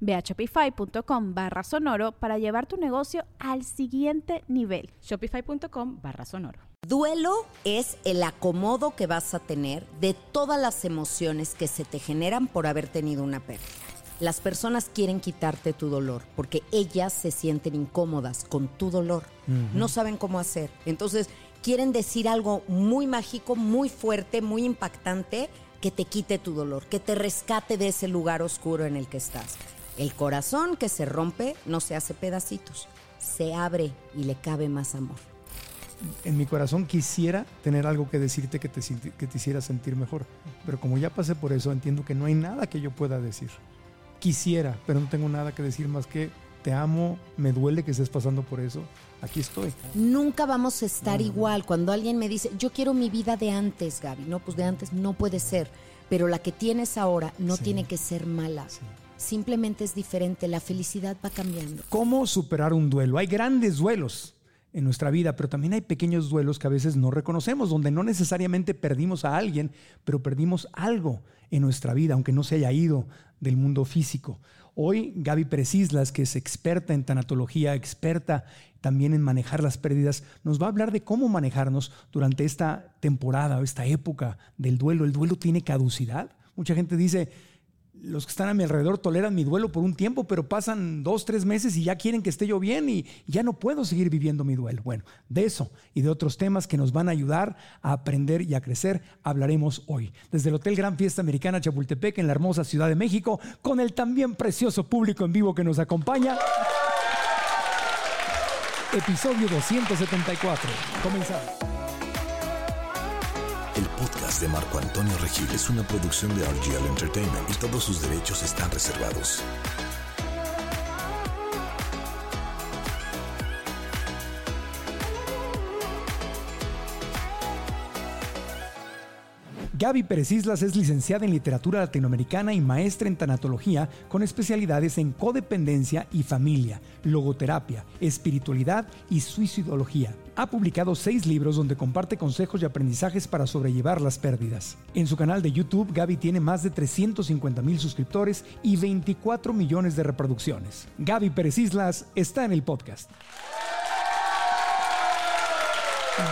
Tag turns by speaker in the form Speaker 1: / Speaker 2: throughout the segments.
Speaker 1: Ve a shopify.com barra sonoro para llevar tu negocio al siguiente nivel.
Speaker 2: Shopify.com barra sonoro.
Speaker 3: Duelo es el acomodo que vas a tener de todas las emociones que se te generan por haber tenido una pérdida. Las personas quieren quitarte tu dolor porque ellas se sienten incómodas con tu dolor. No saben cómo hacer. Entonces quieren decir algo muy mágico, muy fuerte, muy impactante que te quite tu dolor, que te rescate de ese lugar oscuro en el que estás. El corazón que se rompe no se hace pedacitos, se abre y le cabe más amor.
Speaker 4: En mi corazón quisiera tener algo que decirte que te, hiciera sentir mejor, pero como ya pasé por eso, entiendo que no hay nada que yo pueda decir. Quisiera, pero no tengo nada que decir más que te amo, me duele que estés pasando por eso, aquí estoy.
Speaker 3: Nunca vamos a estar igual. Cuando alguien me dice, yo quiero mi vida de antes, Gaby, no, pues de antes no puede ser, pero la que tienes ahora no tiene que ser mala. Simplemente es diferente, la felicidad va cambiando.
Speaker 4: ¿Cómo superar un duelo? Hay grandes duelos en nuestra vida, pero también hay pequeños duelos que a veces no reconocemos, donde no necesariamente perdimos a alguien, pero perdimos algo en nuestra vida, aunque no se haya ido del mundo físico. Hoy Gaby Precislas, que es experta en tanatología, experta también en manejar las pérdidas, nos va a hablar de cómo manejarnos durante esta temporada o esta época del duelo. El duelo tiene caducidad. Mucha gente dice, los que están a mi alrededor toleran mi duelo por un tiempo, pero pasan dos, tres meses y ya quieren que esté yo bien y ya no puedo seguir viviendo mi duelo. Bueno, de eso y de otros temas que nos van a ayudar a aprender y a crecer hablaremos hoy. Desde el Hotel Gran Fiesta Americana Chapultepec en la hermosa Ciudad de México, con el también precioso público en vivo que nos acompaña. Episodio 274. Comenzamos.
Speaker 5: El podcast de Marco Antonio Regil es una producción de RGL Entertainment y todos sus derechos están reservados.
Speaker 4: Gaby Pérez Islas es licenciada en literatura latinoamericana y maestra en tanatología con especialidades en codependencia y familia, logoterapia, espiritualidad y suicidología. Ha publicado seis libros donde comparte consejos y aprendizajes para sobrellevar las pérdidas. En su canal de YouTube, Gaby tiene más de 350 mil suscriptores y 24 millones de reproducciones. Gaby Pérez Islas está en el podcast.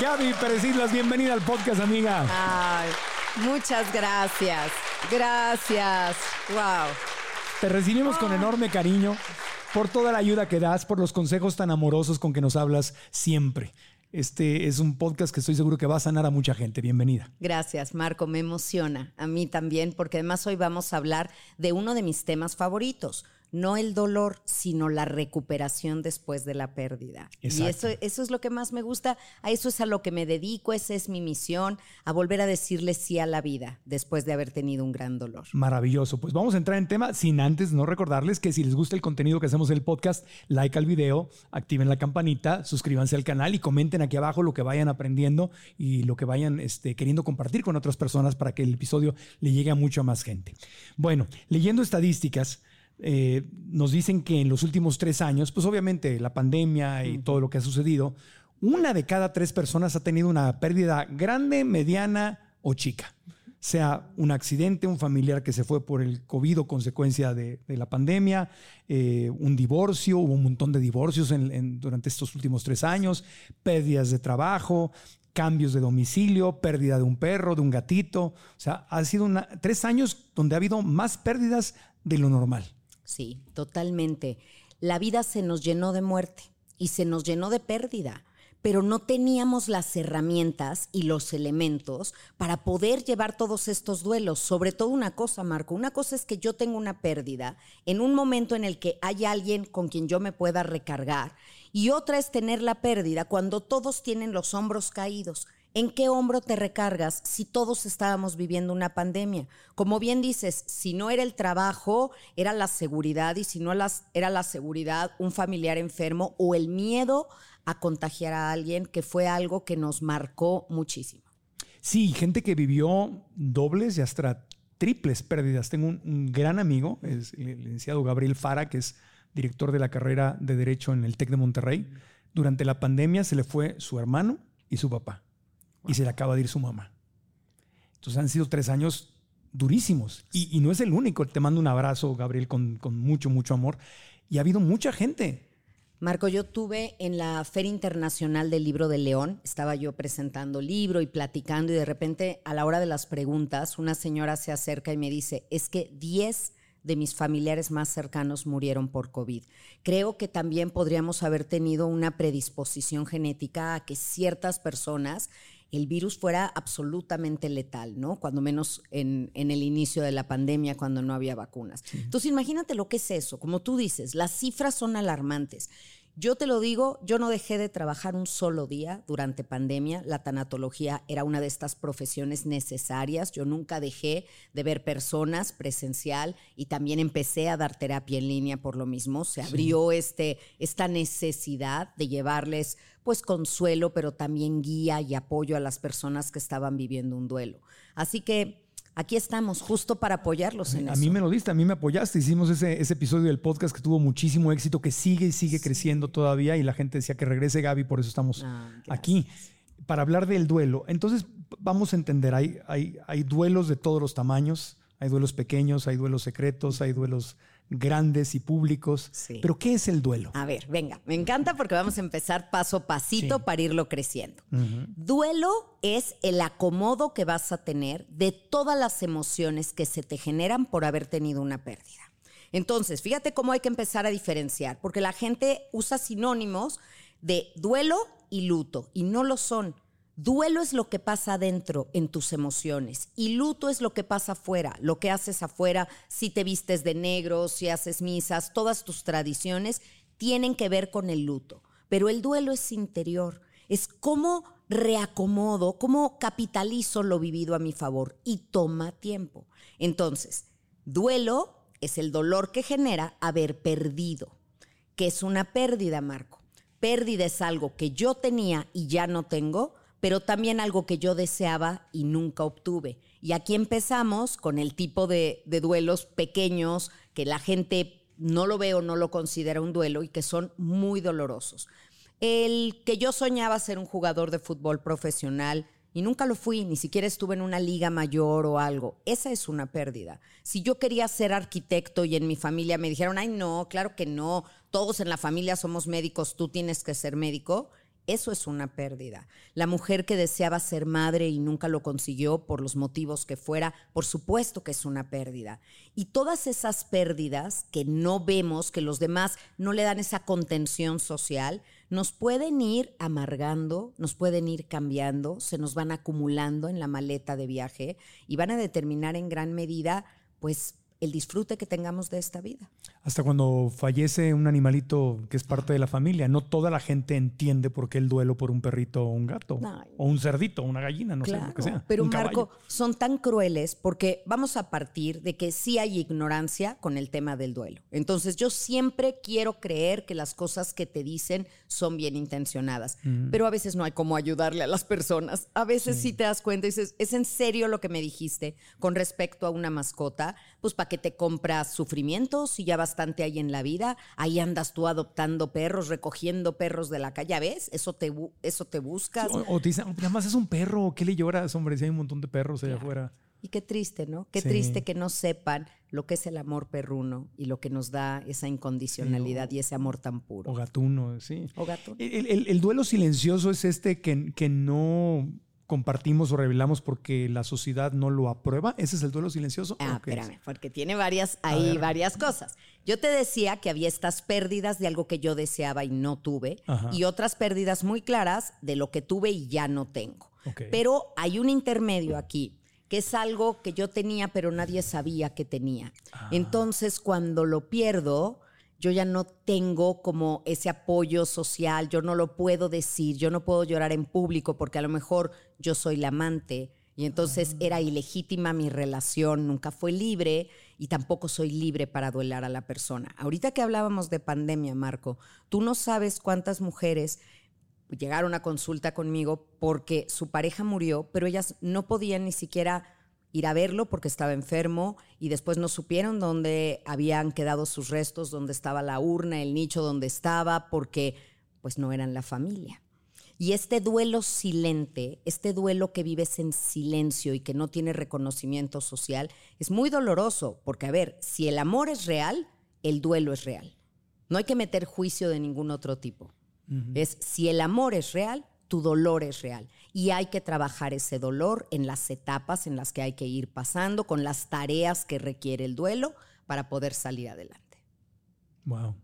Speaker 4: Gaby Pérez Islas, bienvenida al podcast, amiga.
Speaker 3: Ay. Muchas gracias. Gracias. Wow.
Speaker 4: Te recibimos con enorme cariño por toda la ayuda que das, por los consejos tan amorosos con que nos hablas siempre. Este es un podcast que estoy seguro que va a sanar a mucha gente. Bienvenida.
Speaker 3: Gracias, Marco. Me emociona. A mí también, porque además hoy vamos a hablar de uno de mis temas favoritos no el dolor, sino la recuperación después de la pérdida. Y eso, eso es lo que más me gusta, a eso es a lo que me dedico, esa es mi misión, a volver a decirle sí a la vida después de haber tenido un gran dolor.
Speaker 4: Maravilloso, pues vamos a entrar en tema sin antes no recordarles que si les gusta el contenido que hacemos en el podcast, like al video, activen la campanita, suscríbanse al canal y comenten aquí abajo lo que vayan aprendiendo y lo que vayan este, queriendo compartir con otras personas para que el episodio le llegue a mucha más gente. Bueno, leyendo estadísticas, eh, nos dicen que en los últimos tres años, pues obviamente la pandemia y todo lo que ha sucedido, una de cada tres personas ha tenido una pérdida grande, mediana o chica. Sea un accidente, un familiar que se fue por el COVID o consecuencia de, la pandemia, eh, un divorcio, hubo un montón de divorcios durante estos últimos tres años, pérdidas de trabajo, cambios de domicilio, pérdida de un perro, de un gatito. O sea, ha sido tres años donde ha habido más pérdidas de lo normal.
Speaker 3: Sí, totalmente. La vida se nos llenó de muerte y se nos llenó de pérdida, pero no teníamos las herramientas y los elementos para poder llevar todos estos duelos. Sobre todo una cosa, Marco, una cosa es que yo tengo una pérdida en un momento en el que hay alguien con quien yo me pueda recargar y otra es tener la pérdida cuando todos tienen los hombros caídos. ¿En qué hombro te recargas si todos estábamos viviendo una pandemia? Como bien dices, si no era el trabajo, era la seguridad y si no era la seguridad, un familiar enfermo o el miedo a contagiar a alguien, que fue algo que nos marcó muchísimo.
Speaker 4: Sí, gente que vivió dobles y hasta triples pérdidas. Tengo un, gran amigo, es el licenciado Gabriel Fara, que es director de la carrera de Derecho en el TEC de Monterrey. Durante la pandemia se le fue su hermano y su papá y se le acaba de ir su mamá. Entonces han sido tres años durísimos y, no es el único. Te mando un abrazo, Gabriel, con, con mucho, mucho amor. Y ha habido mucha gente.
Speaker 3: Marco, yo tuve en la Feria Internacional del Libro de León, estaba yo presentando libro y platicando y de repente a la hora de las preguntas una señora se acerca y me dice, es que 10 de mis familiares más cercanos murieron por COVID. Creo que también podríamos haber tenido una predisposición genética a que ciertas personas el virus fuera absolutamente letal, ¿no? Cuando menos en, el inicio de la pandemia, cuando no había vacunas. Entonces, imagínate lo que es eso. Como tú dices, las cifras son alarmantes. Yo te lo digo, yo no dejé de trabajar un solo día durante pandemia. La tanatología era una de estas profesiones necesarias. Yo nunca dejé de ver personas presencial y también empecé a dar terapia en línea por lo mismo. Se abrió este, esta necesidad de llevarles pues consuelo, pero también guía y apoyo a las personas que estaban viviendo un duelo. Así que aquí estamos justo para apoyarlos en
Speaker 4: a
Speaker 3: eso.
Speaker 4: A mí me lo diste, a mí me apoyaste. Hicimos ese, ese, episodio del podcast que tuvo muchísimo éxito, que sigue y sigue creciendo todavía y la gente decía que regrese Gaby, por eso estamos ah, aquí, para hablar del duelo. Entonces, vamos a entender, hay, hay, hay duelos de todos los tamaños, hay duelos pequeños, hay duelos secretos, hay duelos grandes y públicos. Pero ¿qué es el duelo?
Speaker 3: A ver, venga, me encanta porque vamos a empezar paso a pasito para irlo creciendo. Duelo es el acomodo que vas a tener de todas las emociones que se te generan por haber tenido una pérdida. Entonces, fíjate cómo hay que empezar a diferenciar, porque la gente usa sinónimos de duelo y luto, y no lo son. Duelo es lo que pasa adentro en tus emociones y luto es lo que pasa afuera, lo que haces afuera, si te vistes de negro, si haces misas, todas tus tradiciones tienen que ver con el luto. Pero el duelo es interior, es cómo reacomodo, cómo capitalizo lo vivido a mi favor y toma tiempo. Entonces, duelo es el dolor que genera haber perdido. ¿Qué es una pérdida, Marco? Pérdida es algo que yo tenía y ya no tengo pero también algo que yo deseaba y nunca obtuve. Y aquí empezamos con el tipo de, duelos pequeños que la gente no lo ve o no lo considera un duelo y que son muy dolorosos. El que yo soñaba ser un jugador de fútbol profesional y nunca lo fui, ni siquiera estuve en una liga mayor o algo. Esa es una pérdida. Si yo quería ser arquitecto y en mi familia me dijeron, ay no, claro que no, todos en la familia somos médicos, tú tienes que ser médico, eso es una pérdida. La mujer que deseaba ser madre y nunca lo consiguió por los motivos que fuera, por supuesto que es una pérdida. Y todas esas pérdidas que no vemos, que los demás no le dan esa contención social, nos pueden ir amargando, nos pueden ir cambiando, se nos van acumulando en la maleta de viaje y van a determinar en gran medida, pues, el disfrute que tengamos de esta vida.
Speaker 4: Hasta cuando fallece un animalito que es parte de la familia, no toda la gente entiende por qué el duelo por un perrito o un gato, o un cerdito, o una gallina, no sé lo que sea.
Speaker 3: Pero Marco, son tan crueles porque vamos a partir de que sí hay ignorancia con el tema del duelo. Entonces yo siempre quiero creer que las cosas que te dicen son bien intencionadas, pero a veces no hay cómo ayudarle a las personas. A veces sí. te das cuenta y dices, ¿es en serio lo que me dijiste con respecto a una mascota? Pues para que te compras sufrimientos si ya bastante hay en la vida. Ahí andas tú adoptando perros, recogiendo perros de la calle. ¿Ves? Eso te, eso te buscas.
Speaker 4: o, te dicen, además es un perro. ¿Qué le lloras, hombre? Si hay un montón de perros allá afuera.
Speaker 3: Y qué triste, ¿no? Qué triste que no sepan lo que es el amor perruno y lo que nos da esa incondicionalidad y ese amor tan puro.
Speaker 4: O gatuno, sí.
Speaker 3: O gatuno.
Speaker 4: El, el, duelo silencioso es este que, que no compartimos o revelamos porque la sociedad no lo aprueba. ¿Ese es el duelo silencioso?
Speaker 3: Ah, espérame, porque tiene varias, ahí varias cosas. Yo te decía que había estas pérdidas de algo que yo deseaba y no tuve,
Speaker 4: Ajá.
Speaker 3: y otras pérdidas muy claras de lo que tuve y ya no tengo. Pero hay un intermedio aquí, que es algo que yo tenía, pero nadie sabía que tenía.
Speaker 4: Ah.
Speaker 3: Entonces, cuando lo pierdo, yo ya no tengo como ese apoyo social, yo no lo puedo decir, yo no puedo llorar en público porque a lo mejor yo soy la amante y entonces era ilegítima mi relación, nunca fue libre y tampoco soy libre para duelar a la persona. Ahorita que hablábamos de pandemia, Marco, tú no sabes cuántas mujeres llegaron a consulta conmigo porque su pareja murió, pero ellas no podían ni siquiera ir a verlo porque estaba enfermo y después no supieron dónde habían quedado sus restos, dónde estaba la urna, el nicho donde estaba, porque pues no eran la familia. Y este duelo silente, este duelo que vives en silencio y que no tiene reconocimiento social, es muy doloroso, porque a ver, si el amor es real, el duelo es real. No hay que meter juicio de ningún otro tipo. Es si el amor es real, tu dolor es real. Y hay que trabajar ese dolor en las etapas en las que hay que ir pasando, con las tareas que requiere el duelo para poder salir adelante.
Speaker 4: Wow.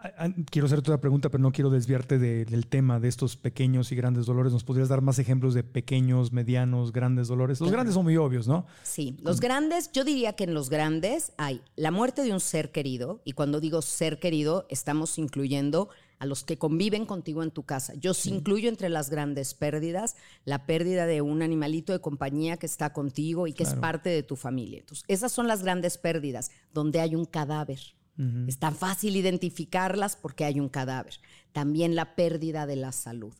Speaker 4: Ah, ah, Quiero hacerte otra pregunta, pero no quiero desviarte de- del tema de estos pequeños y grandes dolores. ¿Nos podrías dar más ejemplos de pequeños, medianos, grandes dolores? Los grandes son muy obvios, ¿no?
Speaker 3: Sí, los grandes, yo diría que en los grandes hay la muerte de un ser querido, y cuando digo ser querido, estamos incluyendo a los que conviven contigo en tu casa. Yo sí incluyo entre las grandes pérdidas la pérdida de un animalito de compañía que está contigo y que es parte de tu familia. Entonces, esas son las grandes pérdidas, donde hay un cadáver. Es tan fácil identificarlas porque hay un cadáver. También la pérdida de la salud.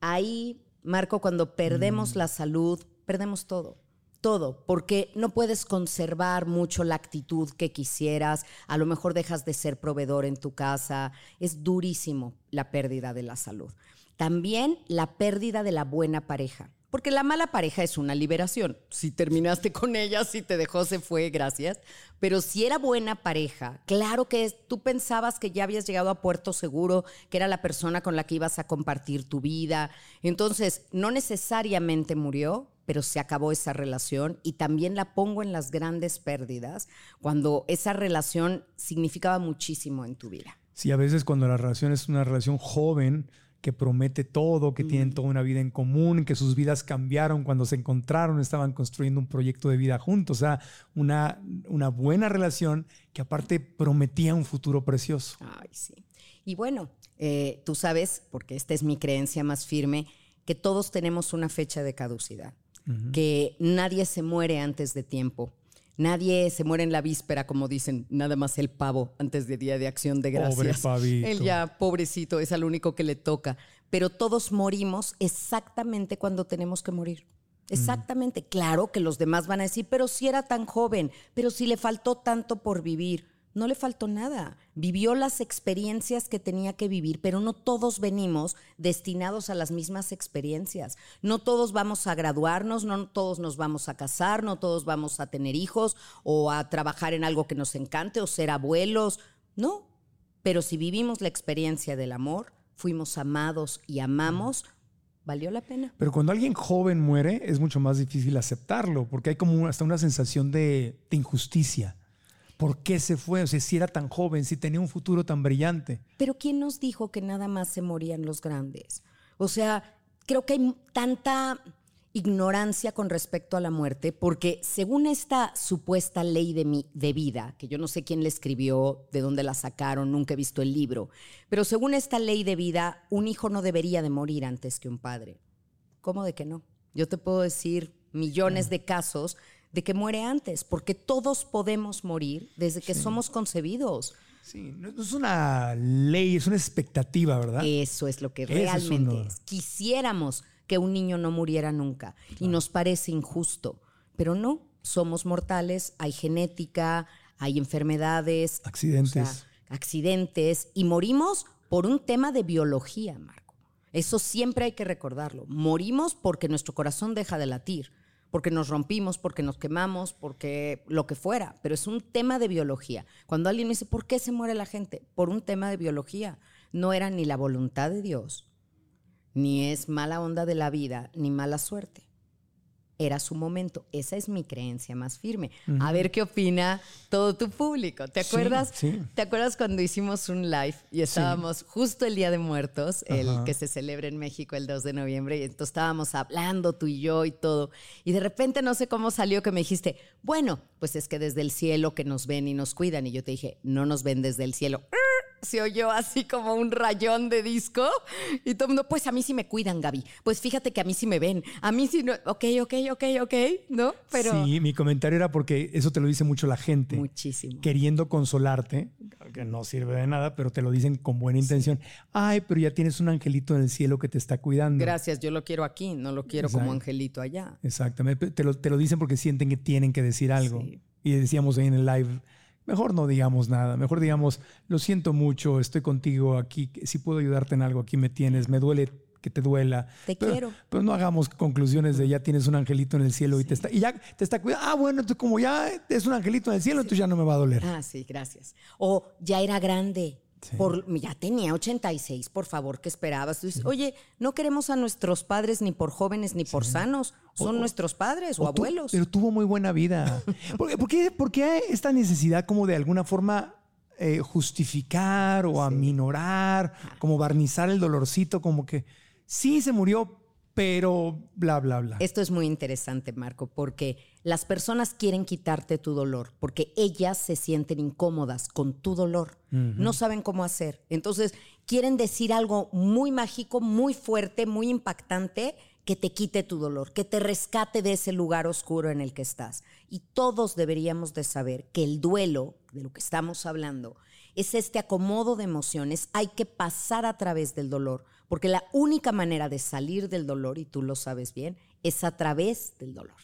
Speaker 3: Ahí, Marco, cuando perdemos la salud, perdemos todo. Todo, porque no puedes conservar mucho la actitud que quisieras, a lo mejor dejas de ser proveedor en tu casa, es durísimo la pérdida de la salud. También la pérdida de la buena pareja, porque la mala pareja es una liberación. Si terminaste con ella, si te dejó, se fue, gracias. Pero si era buena pareja, claro que es- tú pensabas que ya habías llegado a puerto seguro, que era la persona con la que ibas a compartir tu vida. Entonces, no necesariamente murió, pero se acabó esa relación y también la pongo en las grandes pérdidas cuando esa relación significaba muchísimo en tu vida.
Speaker 4: Sí, a veces cuando la relación es una relación joven que promete todo, que tienen toda una vida en común, que sus vidas cambiaron cuando se encontraron, estaban construyendo un proyecto de vida juntos, o sea, una, una buena relación que aparte prometía un futuro precioso.
Speaker 3: Ay, sí. Y bueno, eh, tú sabes, porque esta es mi creencia más firme, que todos tenemos una fecha de caducidad, que nadie se muere antes de tiempo. Nadie se muere en la víspera, como dicen, nada más el pavo antes de Día de Acción de Gracias.
Speaker 4: Pobre pavito.
Speaker 3: Él ya, pobrecito, es al único que le toca. Pero todos morimos exactamente cuando tenemos que morir. Exactamente. Claro que los demás van a decir, pero si era tan joven, pero si le faltó tanto por vivir. No le faltó nada. Vivió las experiencias que tenía que vivir, pero no todos venimos destinados a las mismas experiencias. No todos vamos a graduarnos, no todos nos vamos a casar, no todos vamos a tener hijos o a trabajar en algo que nos encante o ser abuelos. No. Pero si vivimos la experiencia del amor, fuimos amados y amamos, valió la pena.
Speaker 4: Pero cuando alguien joven muere es mucho más difícil aceptarlo, porque hay como hasta una sensación de, injusticia. ¿Por qué se fue? O sea, si era tan joven, si tenía un futuro tan brillante.
Speaker 3: Pero ¿quién nos dijo que nada más se morían los grandes? O sea, creo que hay tanta ignorancia con respecto a la muerte, porque según esta supuesta ley de, mi- de vida, que yo no sé quién la escribió, de dónde la sacaron, nunca he visto el libro, pero según esta ley de vida, un hijo no debería de morir antes que un padre. ¿Cómo de que no? Yo te puedo decir millones de casos de que muere antes, porque todos podemos morir desde que somos concebidos.
Speaker 4: Sí, no es una ley, es una expectativa, ¿verdad?
Speaker 3: Eso es lo que
Speaker 4: es
Speaker 3: realmente
Speaker 4: uno.
Speaker 3: es. Quisiéramos que un niño no muriera nunca y nos parece injusto, pero no, somos mortales, hay genética, hay enfermedades,
Speaker 4: Accidentes.
Speaker 3: o sea, accidentes y morimos por un tema de biología, Marco. Eso siempre hay que recordarlo. Morimos porque nuestro corazón deja de latir, porque nos rompimos, porque nos quemamos, porque lo que fuera, pero es un tema de biología. Cuando alguien me dice, ¿por qué se muere la gente? Por un tema de biología. No era ni la voluntad de Dios, ni es mala onda de la vida, ni mala suerte. Era su momento. Esa es mi creencia más firme. A ver qué opina todo tu público. ¿Te acuerdas?
Speaker 4: sí.
Speaker 3: ¿Te acuerdas cuando hicimos un live y estábamos justo el Día de Muertos, el que se celebra en México el 2 de noviembre, y entonces estábamos hablando tú y yo y todo, y de repente no sé cómo salió que me dijiste, bueno, pues es que desde el cielo que nos ven y nos cuidan, y yo te dije, no nos ven desde el cielo. Se oyó así como un rayón de disco y todo el mundo, pues a mí sí me cuidan, Gaby. Pues fíjate que a mí sí me ven. A mí sí no. Ok, ok, ok, ok, ¿no? Pero
Speaker 4: Sí, mi comentario era porque eso te lo dice mucho la gente.
Speaker 3: muchísimo.
Speaker 4: Queriendo consolarte, que no sirve de nada, pero te lo dicen con buena intención. Ay, pero ya tienes un angelito en el cielo que te está cuidando.
Speaker 3: Gracias, yo lo quiero aquí, no lo quiero como angelito allá.
Speaker 4: Exactamente. Te lo, te lo dicen porque sienten que tienen que decir algo.
Speaker 3: Sí.
Speaker 4: Y decíamos ahí en el live, mejor no digamos nada. Mejor digamos, lo siento mucho, estoy contigo aquí. Si puedo ayudarte en algo, aquí me tienes. Me duele que te duela.
Speaker 3: Te
Speaker 4: Pero-
Speaker 3: quiero.
Speaker 4: Pero no hagamos conclusiones de ya tienes un angelito en el cielo y te está, y ya te está cuidando. Ah, bueno, entonces como ya es un angelito en el cielo, entonces ya no me va a doler.
Speaker 3: Ah, sí, gracias. O ya era grande.
Speaker 4: Sí.
Speaker 3: Por, ya tenía 86, por favor, ¿qué esperabas? Tú dices, Oye, no queremos a nuestros padres ni por jóvenes ni por sanos, son nuestros padres o,
Speaker 4: O tu-
Speaker 3: abuelos.
Speaker 4: pero tuvo muy buena vida. ¿Por, qué- por qué, por qué esta necesidad como de alguna forma eh, justificar o aminorar, como barnizar el dolorcito, como que sí se murió, pero bla, bla, bla?
Speaker 3: Esto es muy interesante, Marco, porque las personas quieren quitarte tu dolor, porque ellas se sienten incómodas con tu dolor. No saben cómo hacer. Entonces, quieren decir algo muy mágico, muy fuerte, muy impactante, que te quite tu dolor, que te rescate de ese lugar oscuro en el que estás. Y todos deberíamos de saber que el duelo, de lo que estamos hablando, es este acomodo de emociones. Hay que pasar a través del dolor, porque la única manera de salir del dolor, y tú lo sabes bien, es a través del dolor.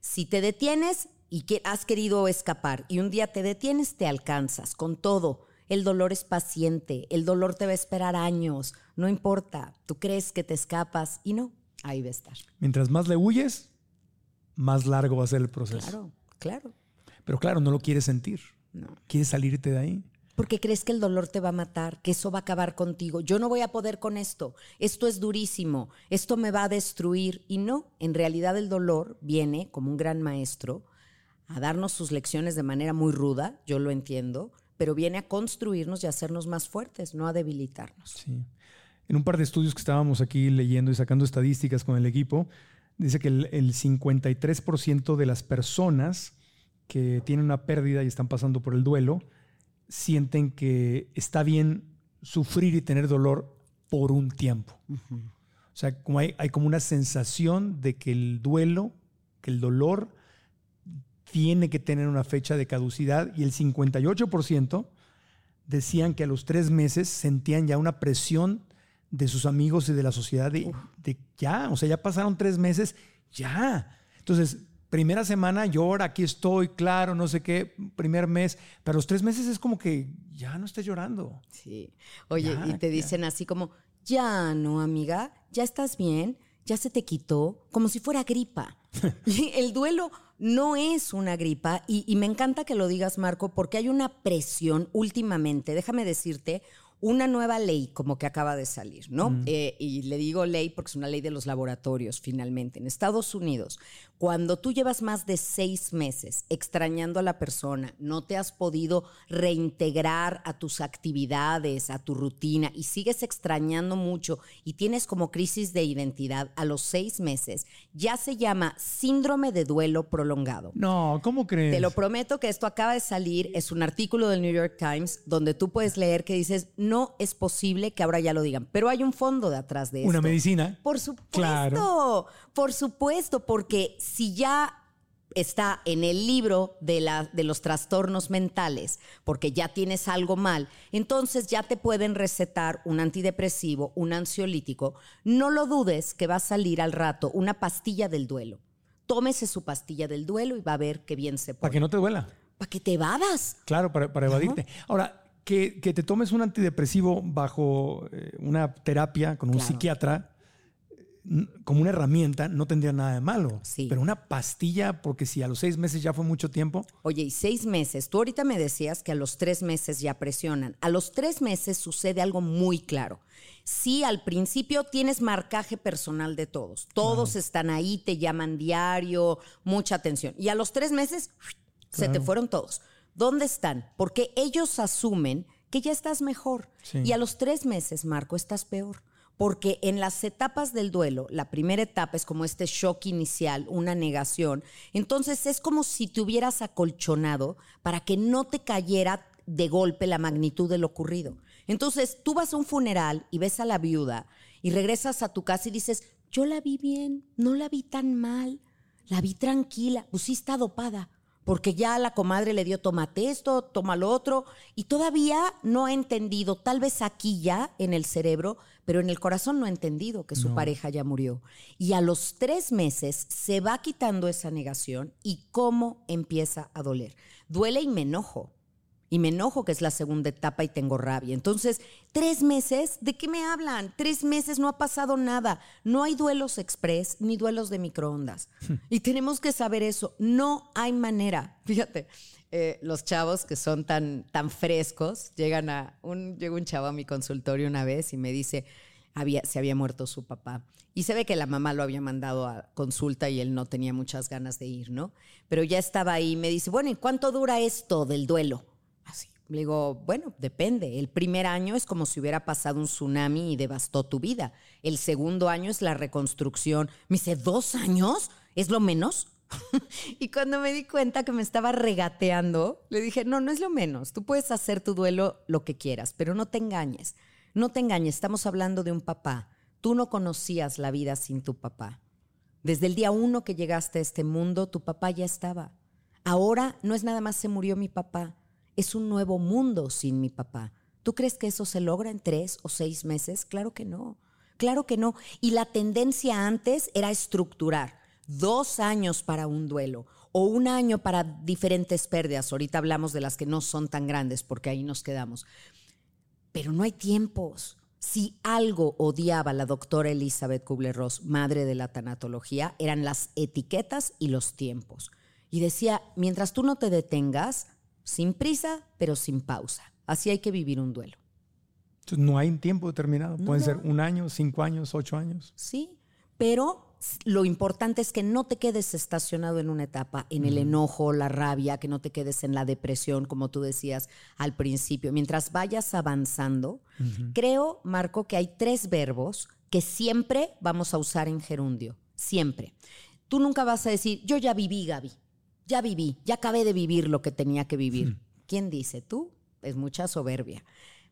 Speaker 3: Si te detienes y que has querido escapar y un día te detienes, te alcanzas con todo. El dolor es paciente, el dolor te va a esperar años, no importa. Tú crees que te escapas y no, ahí va a estar.
Speaker 4: Mientras más le huyes, más largo va a ser el proceso.
Speaker 3: Claro, claro.
Speaker 4: Pero claro, no lo quieres sentir.
Speaker 3: No.
Speaker 4: Quieres salirte de ahí.
Speaker 3: Porque crees que el dolor te va a matar, que eso va a acabar contigo. Yo no voy a poder con esto. Esto es durísimo. Esto me va a destruir. Y no, en realidad el dolor viene como un gran maestro a darnos sus lecciones de manera muy ruda, yo lo entiendo, pero viene a construirnos y a hacernos más fuertes, no a debilitarnos.
Speaker 4: Sí. En un par de estudios que estábamos aquí leyendo y sacando estadísticas con el equipo, dice que el, el 53% de las personas que tienen una pérdida y están pasando por el duelo sienten que está bien sufrir y tener dolor por un tiempo. O sea, como hay, hay como una sensación de que el duelo, que el dolor tiene que tener una fecha de caducidad y el 58% decían que a los tres meses sentían ya una presión de sus amigos y de la sociedad de, de ya, o sea, ya pasaron tres meses, ya. Entonces, primera semana llora, aquí estoy, claro, no sé qué, primer mes, pero los tres meses es como que ya no estés llorando.
Speaker 3: Sí. Oye,
Speaker 4: Ya,
Speaker 3: y te
Speaker 4: ya.
Speaker 3: dicen así como, ya no, amiga, ya estás bien, ya se te quitó, como si fuera gripa. El duelo no es una gripa y, y me encanta que lo digas, Marco, porque hay una presión últimamente, déjame decirte, una nueva ley como que acaba de salir, ¿no? Eh, y le digo ley porque es una ley de los laboratorios, finalmente. En Estados Unidos, cuando tú llevas más de seis meses extrañando a la persona, no te has podido reintegrar a tus actividades, a tu rutina y sigues extrañando mucho y tienes como crisis de identidad a los seis meses, ya se llama síndrome de duelo prolongado.
Speaker 4: No, ¿cómo crees?
Speaker 3: Te lo prometo que esto acaba de salir, es un artículo del New York Times donde tú puedes leer que dices, no es posible que ahora ya lo digan, pero hay un fondo de atrás de esto.
Speaker 4: Una medicina.
Speaker 3: Por supuesto,
Speaker 4: Claro.
Speaker 3: por supuesto, porque si ya está en el libro de, la, de los trastornos mentales, porque ya tienes algo mal, entonces ya te pueden recetar un antidepresivo, un ansiolítico. No lo dudes que va a salir al rato una pastilla del duelo. Tómese su pastilla del duelo y va a ver qué bien se
Speaker 4: Para
Speaker 3: pone.
Speaker 4: que no te duela.
Speaker 3: Para que te evadas.
Speaker 4: Claro, para, para evadirte. Ahora, que, que te tomes un antidepresivo bajo eh, una terapia con un
Speaker 3: Claro.
Speaker 4: psiquiatra como una herramienta no tendría nada de malo.
Speaker 3: Sí.
Speaker 4: Pero una pastilla, porque si a los seis meses ya fue mucho tiempo,
Speaker 3: Oye, y seis meses. Tú ahorita me decías que a los tres meses ya presionan. A los tres meses sucede algo muy claro. sí, al principio tienes marcaje personal de todos. Todos están ahí, te llaman diario, mucha atención. Y a los tres meses, se te fueron todos. ¿Dónde están? Porque ellos asumen que ya estás mejor. Y a los tres meses, Marco, estás peor. Porque en las etapas del duelo, la primera etapa es como este shock inicial, una negación. Entonces es como si te hubieras acolchonado para que no te cayera de golpe la magnitud de lo ocurrido. Entonces tú vas a un funeral y ves a la viuda y regresas a tu casa y dices, yo la vi bien, no la vi tan mal, la vi tranquila, pues sí está dopada, porque ya la comadre le dio tomate esto, toma lo otro, y todavía no ha entendido, tal vez aquí ya en el cerebro, pero en el corazón no ha entendido que su pareja ya murió. Y a los tres meses se va quitando esa negación y cómo empieza a doler. Duele y me enojo y me enojo que es la segunda etapa y tengo rabia. Entonces, tres meses, ¿de qué me hablan? Tres meses no ha pasado nada. No hay duelos express ni duelos de microondas. y tenemos que saber eso. No hay manera. Fíjate, eh, los chavos que son tan, tan frescos, llegan a un, llega un chavo a mi consultorio una vez y me dice, había, se había muerto su papá. Y se ve que la mamá lo había mandado a consulta y él no tenía muchas ganas de ir, ¿no? Pero ya estaba ahí y me dice, bueno, ¿y cuánto dura esto del duelo? Le digo, bueno, depende. El primer año es como si hubiera pasado un tsunami y devastó tu vida. El segundo año es la reconstrucción. Me dice, ¿dos años? ¿Es lo menos? y cuando me di cuenta que me estaba regateando, le dije, no, no es lo menos. Tú puedes hacer tu duelo lo que quieras, pero no te engañes. No te engañes, estamos hablando de un papá. Tú no conocías la vida sin tu papá. Desde el día uno que llegaste a este mundo, tu papá ya estaba. Ahora no es nada más se murió mi papá es un nuevo mundo sin mi papá. ¿Tú crees que eso se logra en tres o seis meses? Claro que no. Claro que no. Y la tendencia antes era estructurar dos años para un duelo o un año para diferentes pérdidas. Ahorita hablamos de las que no son tan grandes porque ahí nos quedamos. Pero no hay tiempos. Si algo odiaba la doctora Elizabeth Kubler-Ross, madre de la tanatología, eran las etiquetas y los tiempos. Y decía, mientras tú no te detengas, sin prisa, pero sin pausa. Así hay que vivir un duelo.
Speaker 4: Entonces, no hay un tiempo determinado. Pueden ser un año, cinco años, ocho años.
Speaker 3: Sí, pero lo importante es que no te quedes estacionado en una etapa, en el enojo, la rabia, que no te quedes en la depresión, como tú decías al principio. Mientras vayas avanzando, creo, Marco, que hay tres verbos que siempre vamos a usar en gerundio. Siempre. Tú nunca vas a decir, yo ya viví, Gaby ya viví, ya acabé de vivir lo que tenía que vivir. ¿Quién dice? Tú. Es mucha soberbia.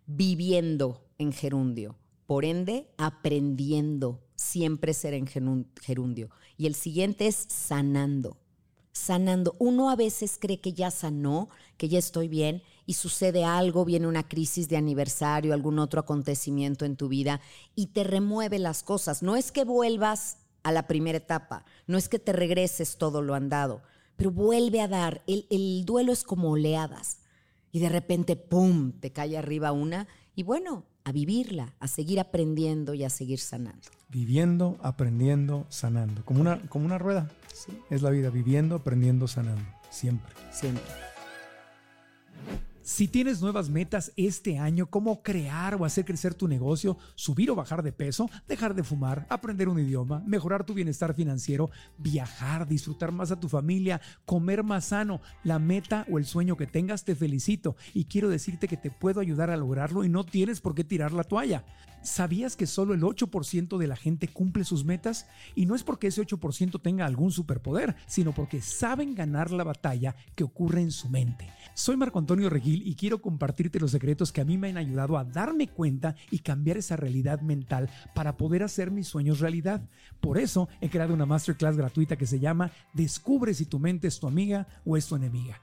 Speaker 3: Viviendo en gerundio. Por ende, aprendiendo. Siempre ser en gerundio. Y el siguiente es sanando. Sanando. Uno a veces cree que ya sanó, que ya estoy bien, y sucede algo, viene una crisis de aniversario, algún otro acontecimiento en tu vida, y te remueve las cosas. No es que vuelvas a la primera etapa, no es que te regreses todo lo andado, pero vuelve a dar. El, duelo es como oleadas. Y de repente, ¡pum!, te cae arriba una. Y bueno, a vivirla, a seguir aprendiendo y a seguir sanando.
Speaker 4: Viviendo, aprendiendo, sanando. Como una, como una rueda. Sí. Es la vida, viviendo, aprendiendo, sanando. Siempre.
Speaker 3: Siempre.
Speaker 4: Si tienes nuevas metas este año, cómo crear o hacer crecer tu negocio, subir o bajar de peso, dejar de fumar, aprender un idioma, mejorar tu bienestar financiero, viajar, disfrutar más a tu familia, comer más sano, la meta o el sueño que tengas, te felicito y quiero decirte que te puedo ayudar a lograrlo y no tienes por qué tirar la toalla. ¿Sabías que solo el 8% de la gente cumple sus metas? Y no es porque ese 8% tenga algún superpoder, sino porque saben ganar la batalla que ocurre en su mente. Soy Marco Antonio Regil y quiero compartirte los secretos que a mí me han ayudado a darme cuenta y cambiar esa realidad mental para poder hacer mis sueños realidad. Por eso he creado una masterclass gratuita que se llama Descubre si tu mente es tu amiga o es tu enemiga.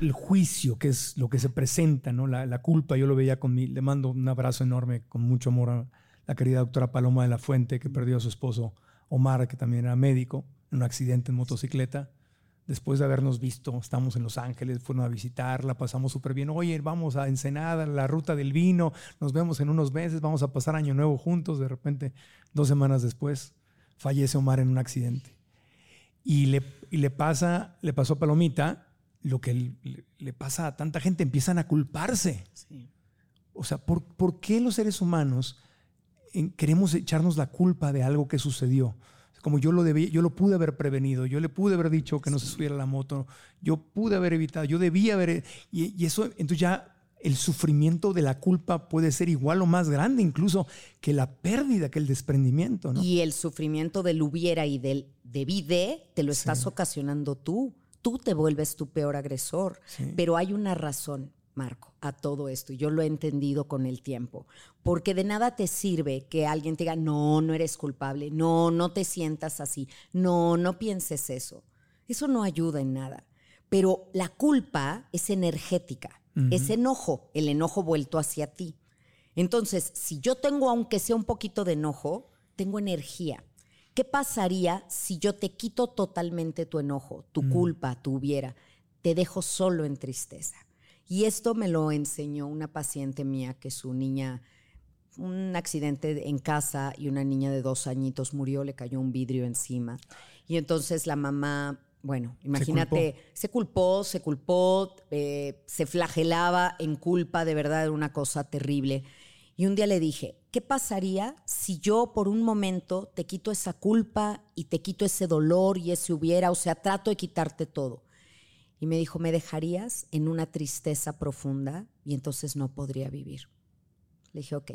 Speaker 4: el juicio, que es lo que se presenta, ¿no? La, culpa, yo lo veía con mi, le mando un abrazo enorme, con mucho amor a la querida doctora Paloma de la Fuente, que perdió a su esposo Omar, que también era médico, en un accidente en motocicleta. después de habernos visto, estamos en Los Ángeles, fueron a visitar, la pasamos súper bien. Oye, vamos a Ensenada, la ruta del vino, nos vemos en unos meses, vamos a pasar Año Nuevo juntos. De repente, dos semanas después, fallece Omar en un accidente. Y le, le, pasa, le pasó a Palomita lo que le, pasa a tanta gente, empiezan a culparse. O sea, ¿por, ¿por qué los seres humanos queremos echarnos la culpa de algo que sucedió? como yo lo debía, yo lo pude haber prevenido, yo le pude haber dicho que no se subiera la moto, yo pude haber evitado, yo debía haber, y, eso, entonces ya el sufrimiento de la culpa puede ser igual o más grande incluso que la pérdida, que el desprendimiento. ¿no?
Speaker 3: Y el sufrimiento del hubiera y del debí de, te lo estás ocasionando tú. Tú te vuelves tu peor agresor. Pero hay una razón. Marco, a todo esto. Y yo lo he entendido con el tiempo. Porque de nada te sirve que alguien te diga, no, no eres culpable, no, no te sientas así, no, no pienses eso. Eso no ayuda en nada. Pero la culpa es energética, es enojo, el enojo vuelto hacia ti. Entonces, si yo tengo, aunque sea un poquito de enojo, tengo energía. ¿Qué pasaría si yo te quito totalmente tu enojo, tu culpa, tu hubiera? Te dejo solo en tristeza. Y esto me lo enseñó una paciente mía que su niña, un accidente en casa y una niña de dos añitos murió, le cayó un vidrio encima. Y entonces la mamá, bueno, imagínate, se culpó, se culpó, eh, se, flagelaba en culpa, de verdad era una cosa terrible. Y un día le dije, ¿qué pasaría si yo por un momento te quito esa culpa y te quito ese dolor y ese hubiera, o sea, trato de quitarte todo? Y me dijo, me dejarías en una tristeza profunda y entonces no podría vivir. Le dije, ok,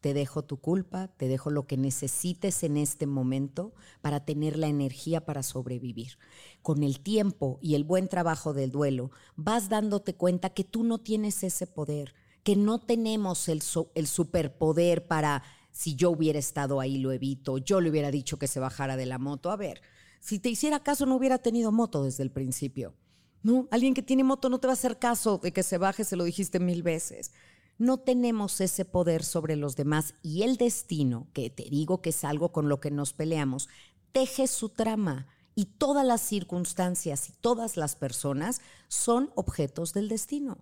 Speaker 3: te dejo tu culpa, te dejo lo que necesites en este momento para tener la energía para sobrevivir. Con el tiempo y el buen trabajo del duelo, vas dándote cuenta que tú no tienes ese poder, que no tenemos el, el superpoder para, si yo hubiera estado ahí, lo evito, yo le hubiera dicho que se bajara de la moto. A ver, si te hiciera caso, no hubiera tenido moto desde el principio. No, alguien que tiene moto no te va a hacer caso de que se baje, se lo dijiste mil veces. No tenemos ese poder sobre los demás y el destino, que te digo que es algo con lo que nos peleamos, teje su trama y todas las circunstancias y todas las personas son objetos del destino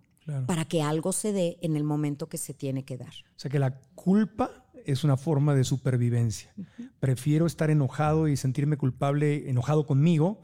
Speaker 3: para que algo se dé en el momento que se tiene que dar.
Speaker 4: O sea que la culpa es una forma de supervivencia. Prefiero estar enojado y sentirme culpable, enojado conmigo,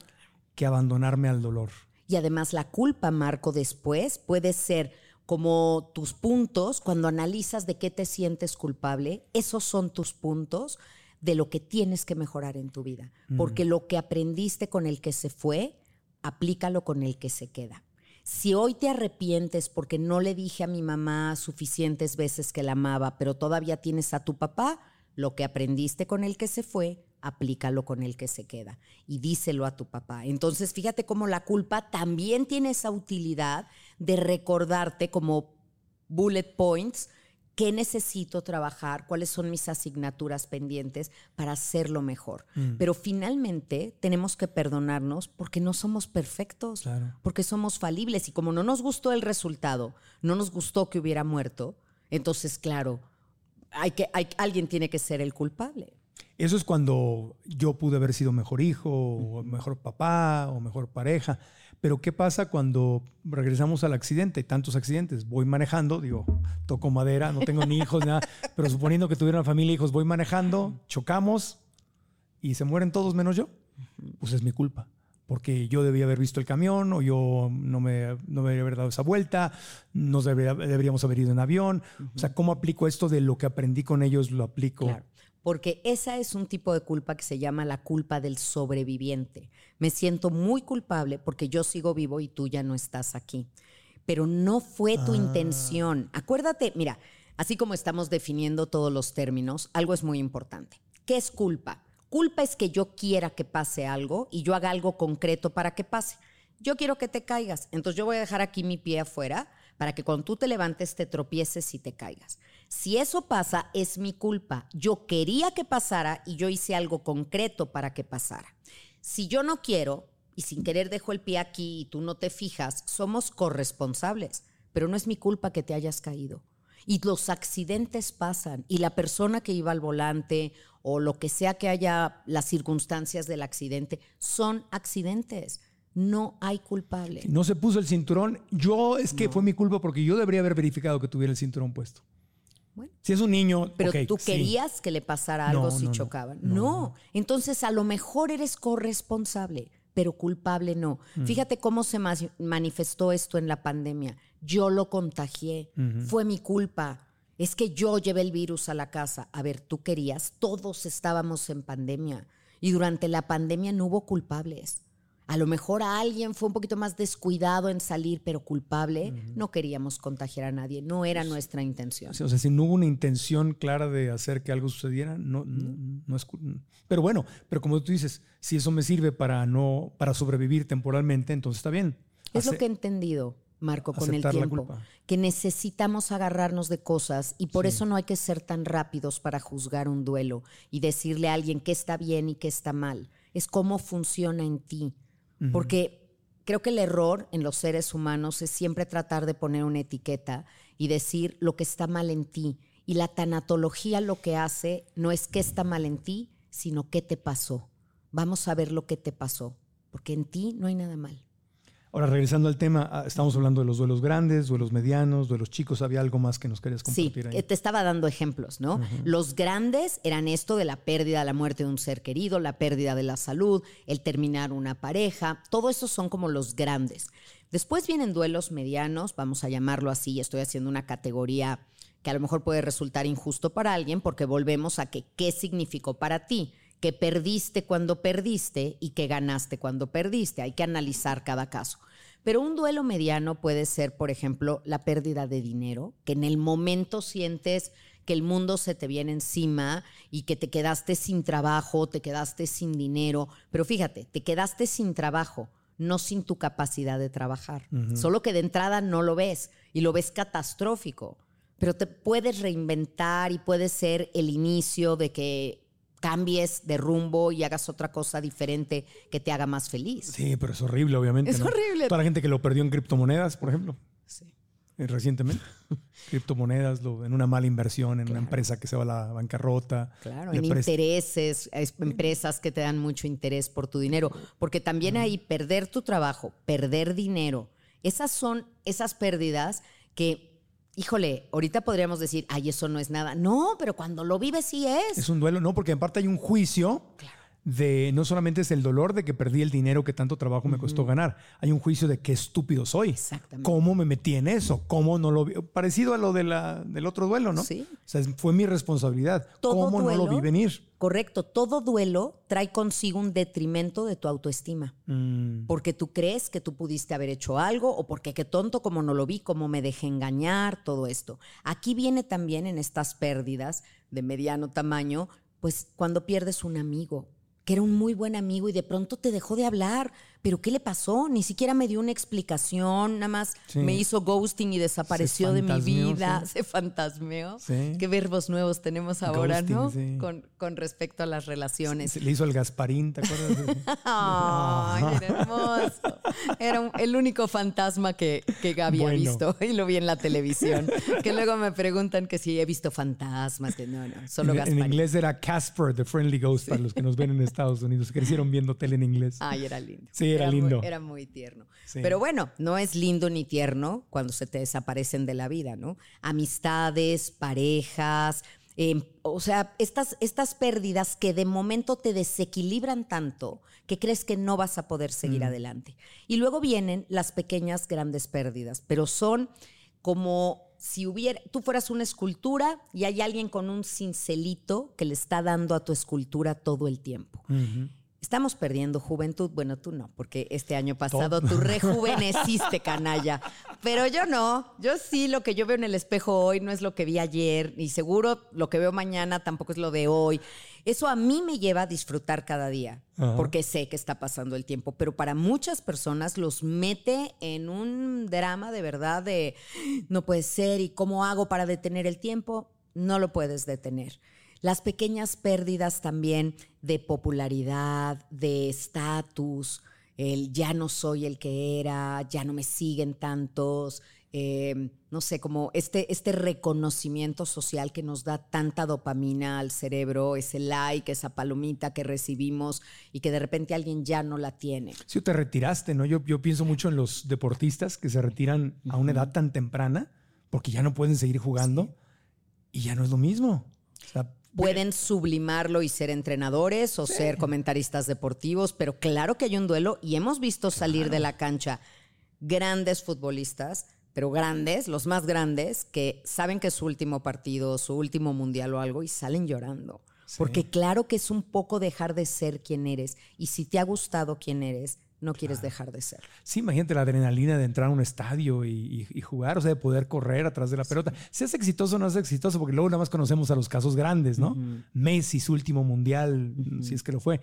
Speaker 4: que abandonarme al dolor.
Speaker 3: Y además la culpa, Marco, después puede ser como tus puntos, cuando analizas de qué te sientes culpable, esos son tus puntos de lo que tienes que mejorar en tu vida. Mm. Porque lo que aprendiste con el que se fue, aplícalo con el que se queda. Si hoy te arrepientes porque no le dije a mi mamá suficientes veces que la amaba, pero todavía tienes a tu papá, lo que aprendiste con el que se fue, aplícalo con el que se queda y díselo a tu papá. Entonces, fíjate cómo la culpa también tiene esa utilidad de recordarte como bullet points qué necesito trabajar, cuáles son mis asignaturas pendientes para hacerlo mejor. Mm. Pero finalmente tenemos que perdonarnos porque no somos perfectos, porque somos falibles y como no nos gustó el resultado, no nos gustó que hubiera muerto, entonces, claro, hay que, hay, alguien tiene que ser el culpable.
Speaker 4: Eso es cuando yo pude haber sido mejor hijo, o mejor papá, o mejor pareja. Pero ¿qué pasa cuando regresamos al accidente? Tantos accidentes. Voy manejando, digo, toco madera, no tengo ni hijos, nada. Pero suponiendo que tuviera una familia hijos, voy manejando, chocamos y se mueren todos menos yo. Pues es mi culpa. Porque yo debía haber visto el camión o yo no me, no debería haber dado esa vuelta, nos deberíamos haber ido en avión. O sea, ¿cómo aplico esto de lo que aprendí con ellos? Lo aplico
Speaker 3: porque esa es un tipo de culpa que se llama la culpa del sobreviviente. Me siento muy culpable porque yo sigo vivo y tú ya no estás aquí. Pero no fue tu ah. intención. Acuérdate, mira, así como estamos definiendo todos los términos, algo es muy importante. ¿Qué es culpa? Culpa es que yo quiera que pase algo y yo haga algo concreto para que pase. Yo quiero que te caigas, entonces yo voy a dejar aquí mi pie afuera para que cuando tú te levantes te tropieces y te caigas. Si eso pasa, es mi culpa. Yo quería que pasara y yo hice algo concreto para que pasara. Si yo no quiero y sin querer dejo el pie aquí y tú no te fijas, somos corresponsables, pero no es mi culpa que te hayas caído. Y los accidentes pasan y la persona que iba al volante o lo que sea que haya las circunstancias del accidente son accidentes No hay culpable.
Speaker 4: No se puso el cinturón. Yo, es que fue mi culpa porque yo debería haber verificado que tuviera el cinturón puesto.
Speaker 3: Bueno.
Speaker 4: Si es un niño.
Speaker 3: Pero tú
Speaker 4: sí.
Speaker 3: querías que le pasara algo
Speaker 4: No,
Speaker 3: si
Speaker 4: no,
Speaker 3: chocaban.
Speaker 4: No.
Speaker 3: Entonces a lo mejor eres corresponsable, pero culpable no.
Speaker 4: Mm.
Speaker 3: Fíjate cómo se manifestó esto en la pandemia. Yo lo contagié. Fue mi culpa. Es que yo llevé el virus a la casa. A ver, tú querías. Todos estábamos en pandemia. Y durante la pandemia no hubo culpables. A lo mejor a alguien fue un poquito más descuidado en salir, pero culpable. No queríamos contagiar a nadie. No era nuestra intención.
Speaker 4: Sí, O sea, si no hubo una intención clara de hacer que algo sucediera, no, no, no es. Pero bueno, pero como tú dices, si eso me sirve para no, para sobrevivir temporalmente, entonces está bien.
Speaker 3: Es lo que he entendido, Marco, con el tiempo. Que necesitamos agarrarnos de cosas y por eso no hay que ser tan rápidos para juzgar un duelo y decirle a alguien qué está bien y qué está mal. Es cómo funciona en ti. Porque creo que el error en los seres humanos es siempre tratar de poner una etiqueta y decir lo que está mal en ti. Y la tanatología lo que hace no es qué está mal en ti, sino qué te pasó. Vamos a ver lo que te pasó, porque en ti no hay nada mal.
Speaker 4: Ahora, regresando al tema, ah, estamos hablando de los duelos grandes, duelos medianos, duelos chicos. ¿Había algo más que nos querías
Speaker 3: Sí,
Speaker 4: compartir ahí?
Speaker 3: eh, te estaba dando ejemplos, ¿no? Los grandes eran esto de la pérdida, la muerte de un ser querido, la pérdida de la salud, el terminar una pareja, todo eso son como los grandes. Después vienen duelos medianos, vamos a llamarlo así, estoy haciendo una categoría que a lo mejor puede resultar injusto para alguien porque volvemos a que qué significó para ti, que perdiste cuando perdiste y que ganaste cuando perdiste. Hay que analizar cada caso. Pero un duelo mediano puede ser, por ejemplo, la pérdida de dinero, que en el momento sientes que el mundo se te viene encima y que te quedaste sin trabajo, te quedaste sin dinero. Pero fíjate, te quedaste sin trabajo, no sin tu capacidad de trabajar. Solo que de entrada no lo ves y lo ves catastrófico. Pero te puedes reinventar y puede ser el inicio de que cambies de rumbo y hagas otra cosa diferente que te haga más feliz.
Speaker 4: Sí, pero es horrible, obviamente.
Speaker 3: Es
Speaker 4: ¿no?
Speaker 3: horrible.
Speaker 4: Toda la gente que lo perdió en criptomonedas, por ejemplo,
Speaker 3: Sí.
Speaker 4: eh, recientemente. criptomonedas, lo- en una mala inversión, en una empresa que se va a la bancarrota.
Speaker 3: Claro, en intereses, es- empresas que te dan mucho interés por tu dinero, porque también ahí perder tu trabajo, perder dinero, esas son esas pérdidas que, híjole, ahorita podríamos decir, ay, eso no es nada. No, pero cuando lo vives sí es.
Speaker 4: Es un duelo, no, porque aparte hay un juicio de no solamente es el dolor de que perdí el dinero que tanto trabajo me costó ganar, hay un juicio de qué estúpido soy.
Speaker 3: Exactamente.
Speaker 4: ¿Cómo me metí en eso? ¿Cómo no lo vi? Parecido a lo de la, del otro duelo, ¿no?
Speaker 3: Sí.
Speaker 4: O sea, fue mi responsabilidad.
Speaker 3: Todo
Speaker 4: ¿Cómo no lo
Speaker 3: duelo-
Speaker 4: vi venir?
Speaker 3: Correcto, todo duelo trae consigo un detrimento de tu autoestima.
Speaker 4: Mm,
Speaker 3: Porque tú crees que tú pudiste haber hecho algo o porque qué tonto como no lo vi, como me dejé engañar, todo esto. Aquí viene también en estas pérdidas de mediano tamaño, pues cuando pierdes un amigo, que era un muy buen amigo y de pronto te dejó de hablar, pero ¿qué le pasó? Ni siquiera me dio una explicación, nada más
Speaker 4: Sí.
Speaker 3: me hizo ghosting y desapareció de mi vida,
Speaker 4: sí.
Speaker 3: se fantasmeó.
Speaker 4: Sí.
Speaker 3: Qué verbos nuevos tenemos ahora,
Speaker 4: Ghosting,
Speaker 3: ¿no? Con, con respecto a las relaciones.
Speaker 4: se le hizo al Gasparín, ¿te acuerdas?
Speaker 3: Ay, era hermoso. Era un- el único fantasma que, que había
Speaker 4: Bueno.
Speaker 3: visto y lo vi en la televisión. Que luego me preguntan que si he visto fantasmas. que no, no, solo
Speaker 4: en, en
Speaker 3: Gasparín.
Speaker 4: inglés era Casper, the Friendly Ghost, para los que nos ven en Estados Unidos, crecieron viendo tele en inglés.
Speaker 3: Ay, era lindo.
Speaker 4: Sí, era
Speaker 3: muy-
Speaker 4: lindo.
Speaker 3: era muy tierno.
Speaker 4: Sí.
Speaker 3: Pero bueno, no es lindo ni tierno cuando se te desaparecen de la vida, ¿no? Amistades, parejas, eh, o sea, estas, estas pérdidas que de momento te desequilibran tanto que crees que no vas a poder seguir adelante. Y luego vienen las pequeñas, grandes pérdidas, pero son como si hubiera, tú fueras una escultura y hay alguien con un cincelito que le está dando a tu escultura todo el tiempo. Estamos perdiendo juventud. Bueno, tú no, porque este año pasado tú rejuveneciste, canalla. Pero yo no. Yo sí, lo que yo veo en el espejo hoy no es lo que vi ayer, y seguro lo que veo mañana tampoco es lo de hoy. Eso a mí me lleva a disfrutar cada día,
Speaker 4: Ajá.
Speaker 3: porque sé que está pasando el tiempo. Pero para muchas personas los mete en un drama de verdad de no puede ser y cómo hago para detener el tiempo. No lo puedes detener. Las pequeñas pérdidas también de popularidad, de estatus, el ya no soy el que era, ya no me siguen tantos, eh, no sé, como este, este reconocimiento social que nos da tanta dopamina al cerebro, ese like, esa palomita que recibimos y que de repente alguien ya no la tiene.
Speaker 4: Sí, te retiraste, ¿no? Yo, yo pienso mucho en los deportistas que se retiran a una edad tan temprana porque ya no pueden seguir jugando y ya no es lo mismo. O sea,
Speaker 3: Pueden sublimarlo y ser entrenadores o ser comentaristas deportivos, pero claro que hay un duelo y hemos visto salir de la cancha grandes futbolistas, pero grandes, los más grandes, que saben que es su último partido, su último mundial o algo y salen llorando. Porque claro que es un poco dejar de ser quien eres y si te ha gustado quien eres, no quieres dejar de ser.
Speaker 4: Sí, imagínate la adrenalina de entrar a un estadio y, y, jugar, o sea, de poder correr atrás de la pelota. Si es exitoso o no es exitoso, porque luego nada más conocemos a los casos grandes, ¿no? Messi, su último mundial, si es que lo fue.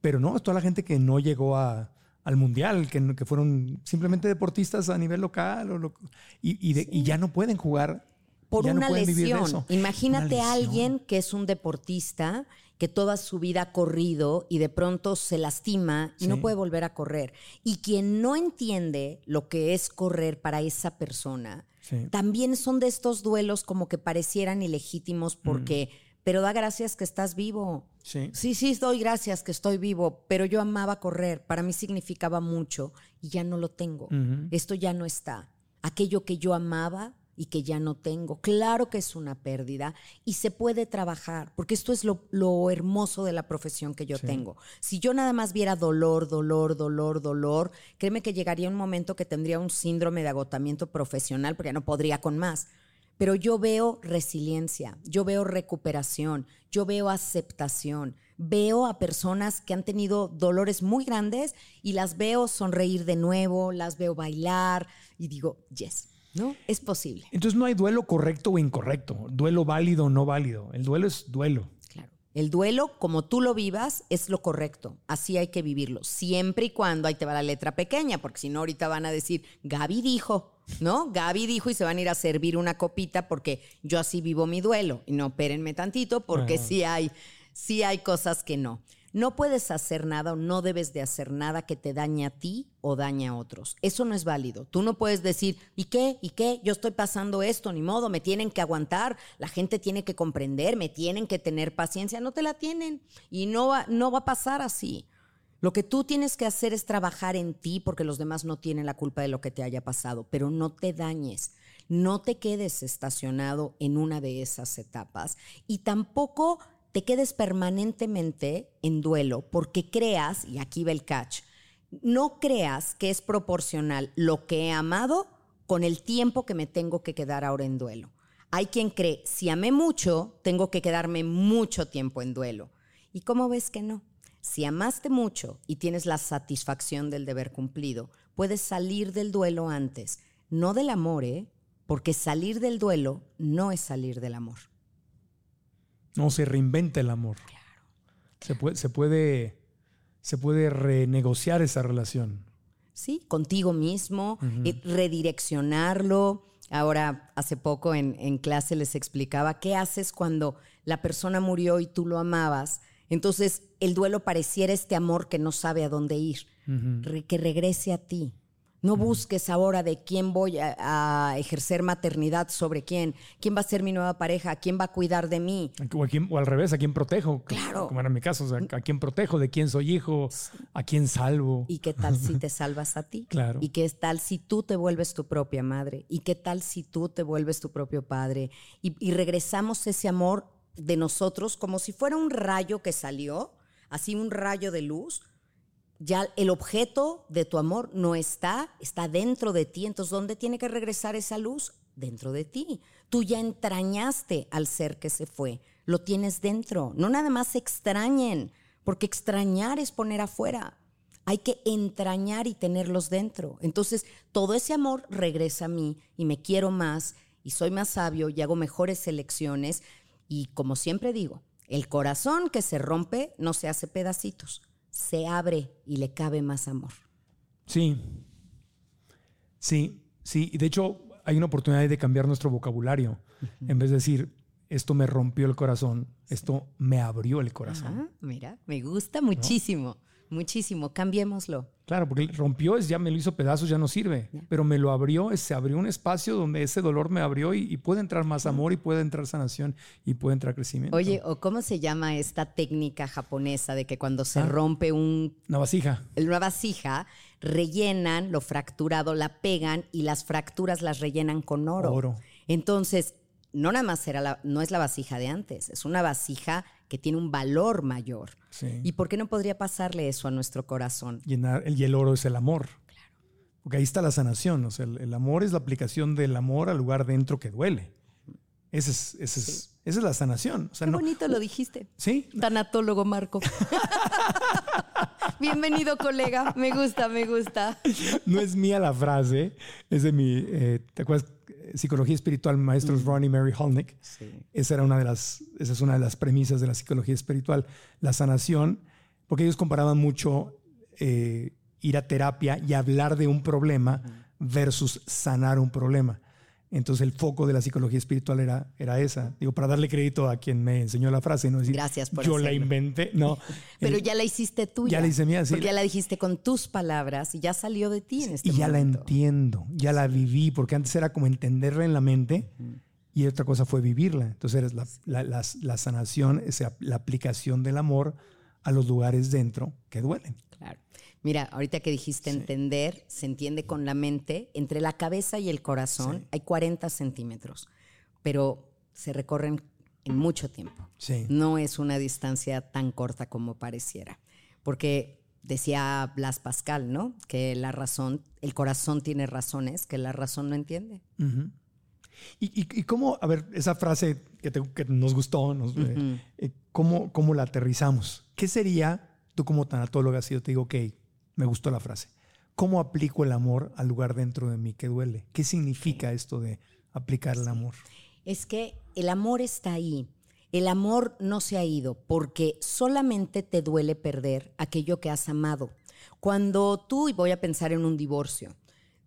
Speaker 4: Pero no, toda la gente que no llegó a, al mundial, que, que, fueron simplemente deportistas a nivel local o y, y, y, ya no pueden jugar.
Speaker 3: Por una lesión. Imagínate a alguien que es un deportista que toda su vida ha corrido y de pronto se lastima y no puede volver a correr. Y quien no entiende lo que es correr para esa persona, también son de estos duelos como que parecieran ilegítimos porque, pero da gracias que estás vivo. Sí. sí, sí, doy gracias que estoy vivo, pero yo amaba correr, para mí significaba mucho y ya no lo tengo. Esto ya no está. Aquello que yo amaba y que ya no tengo. Claro que es una pérdida y se puede trabajar, porque esto es lo, hermoso de la profesión que yo tengo. Si yo nada más viera dolor, dolor, dolor, dolor, créeme que llegaría un momento que tendría un síndrome de agotamiento profesional porque ya no podría con más. Pero yo veo resiliencia, yo veo recuperación, yo veo aceptación, veo a personas que han tenido dolores muy grandes y las veo sonreír de nuevo, las veo bailar y digo, yes, ¿no? Es posible.
Speaker 4: Entonces no hay duelo correcto o incorrecto, duelo válido o no válido. El duelo es duelo.
Speaker 3: Claro. El duelo, como tú lo vivas, es lo correcto. Así hay que vivirlo. Siempre y cuando ahí te va la letra pequeña, porque si no, ahorita van a decir, Gaby dijo, ¿no? Gaby dijo y se van a ir a servir una copita porque yo así vivo mi duelo. Y no, espérenme tantito, porque sí hay, sí hay cosas que no. No puedes hacer nada o no debes de hacer nada que te dañe a ti o dañe a otros. Eso no es válido. Tú no puedes decir, ¿y qué? ¿Y qué? Yo estoy pasando esto, ni modo, me tienen que aguantar, la gente tiene que comprender, me tienen que tener paciencia. No te la tienen y no va, no va a pasar así. Lo que tú tienes que hacer es trabajar en ti porque los demás no tienen la culpa de lo que te haya pasado, pero no te dañes. No te quedes estacionado en una de esas etapas y tampoco te quedes permanentemente en duelo porque creas, y aquí va el catch, no creas que es proporcional lo que he amado con el tiempo que me tengo que quedar ahora en duelo. Hay quien cree, si amé mucho, tengo que quedarme mucho tiempo en duelo. ¿Y cómo ves que no? Si amaste mucho y tienes la satisfacción del deber cumplido, puedes salir del duelo antes, no del amor, ¿eh? Porque salir del duelo no es salir del amor.
Speaker 4: No, se reinventa el amor. Claro. Se, puede, se, puede, se puede renegociar esa relación.
Speaker 3: Sí, contigo mismo, eh, redireccionarlo. Ahora, hace poco en, en, clase les explicaba qué haces cuando la persona murió y tú lo amabas. Entonces, el duelo pareciera este amor que no sabe a dónde ir, que regrese a ti. No busques ahora de quién voy a, ejercer maternidad sobre quién, quién va a ser mi nueva pareja, quién va a cuidar de mí.
Speaker 4: O, al revés, a quién protejo.
Speaker 3: Claro.
Speaker 4: Como era mi caso, a quién protejo, de quién soy hijo, a quién salvo.
Speaker 3: ¿Y qué tal si te salvas a ti?
Speaker 4: Claro.
Speaker 3: ¿Y qué tal si tú te vuelves tu propia madre? ¿Y qué tal si tú te vuelves tu propio padre? Y, y regresamos ese amor de nosotros como si fuera un rayo que salió, así un rayo de luz ya el objeto de tu amor no está, está dentro de ti. Entonces, ¿dónde tiene que regresar esa luz? Dentro de ti. Tú ya entrañaste al ser que se fue. Lo tienes dentro. No nada más extrañen, porque extrañar es poner afuera. Hay que entrañar y tenerlos dentro. Entonces, todo ese amor regresa a mí y me quiero más y soy más sabio y hago mejores elecciones. Y como siempre digo, el corazón que se rompe no se hace pedacitos se abre y le cabe más amor.
Speaker 4: Sí, sí, sí. Y de hecho hay una oportunidad de cambiar nuestro vocabulario. En vez de decir, esto me rompió el corazón, esto me abrió el corazón.
Speaker 3: mira, me gusta muchísimo. Muchísimo. Cambiémoslo.
Speaker 4: Claro, porque rompió, es, ya me lo hizo pedazos, ya no sirve. Pero me lo abrió, se abrió un espacio donde ese dolor me abrió y, puede entrar más amor y puede entrar sanación y puede entrar crecimiento.
Speaker 3: Oye, ¿o cómo se llama esta técnica japonesa de que cuando se ah. rompe un...
Speaker 4: Una vasija.
Speaker 3: Una vasija, rellenan lo fracturado, la pegan y las fracturas las rellenan con oro. Oro. Entonces, no nada más era la, no es la vasija de antes, es una vasija que tiene un valor mayor. ¿Y por qué no podría pasarle eso a nuestro corazón?
Speaker 4: Llenar, el, y el oro es el amor. Claro. Porque ahí está la sanación. O sea, el, amor es la aplicación del amor al lugar dentro que duele. Ese es, ese es, esa es la sanación.
Speaker 3: Qué bonito lo dijiste.
Speaker 4: Sí.
Speaker 3: Tanatólogo Marco. Bienvenido, colega. Me gusta, me gusta.
Speaker 4: No es mía la frase, es de mi. Eh, ¿Te acuerdas? Psicología espiritual, maestros mm. Ron y Mary Holnick. Esa era una de las, esa es una de las premisas de la psicología espiritual, la sanación, porque ellos comparaban mucho eh, ir a terapia y hablar de un problema versus sanar un problema. Entonces el foco de la psicología espiritual era, era esa. Digo, para darle crédito a quien me enseñó la frase, no decir,
Speaker 3: Gracias por
Speaker 4: yo la inventé, no.
Speaker 3: Pero ya la hiciste tú.
Speaker 4: Ya la hice mía, sí.
Speaker 3: Porque ya la dijiste con tus palabras y ya salió de ti en este
Speaker 4: Y ya la entiendo, ya la viví, porque antes era como entenderla en la mente y otra cosa fue vivirla. Entonces la, la, la, la sanación, la aplicación del amor a los lugares dentro que duelen.
Speaker 3: Claro. Mira, ahorita que dijiste entender, se entiende con la mente. Entre la cabeza y el corazón hay 40 centímetros, pero se recorren en mucho tiempo. No es una distancia tan corta como pareciera. Porque decía Blas Pascal, ¿no? Que la razón, el corazón tiene razones que la razón no entiende.
Speaker 4: ¿Y, cómo, a ver, esa frase que, nos gustó, eh, eh, ¿cómo, ¿cómo, la aterrizamos? ¿Qué sería, tú como tanatóloga, si yo te digo, ok, me gustó la frase. ¿Cómo aplico el amor al lugar dentro de mí que duele? ¿Qué significa esto de aplicar el amor?
Speaker 3: Es que el amor está ahí. El amor no se ha ido porque solamente te duele perder aquello que has amado. Cuando tú, y voy a pensar en un divorcio,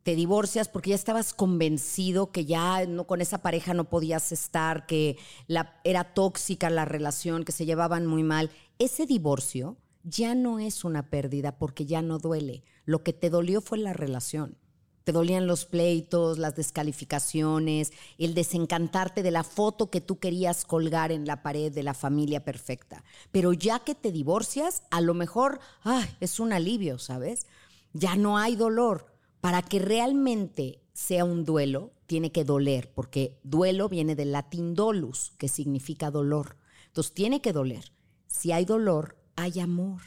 Speaker 3: te divorcias porque ya estabas convencido que ya no con esa pareja no podías estar, que la, era tóxica la relación, que se llevaban muy mal. Ese divorcio ya no es una pérdida porque ya no duele. Lo que te dolió fue la relación. Te dolían los pleitos, las descalificaciones, el desencantarte de la foto que tú querías colgar en la pared de la familia perfecta. Pero ya que te divorcias, a lo mejor es un alivio, ¿sabes? Ya no hay dolor. Para que realmente sea un duelo, tiene que doler, porque duelo viene del latín dolus, que significa dolor. Entonces tiene que doler. Si hay dolor, hay amor.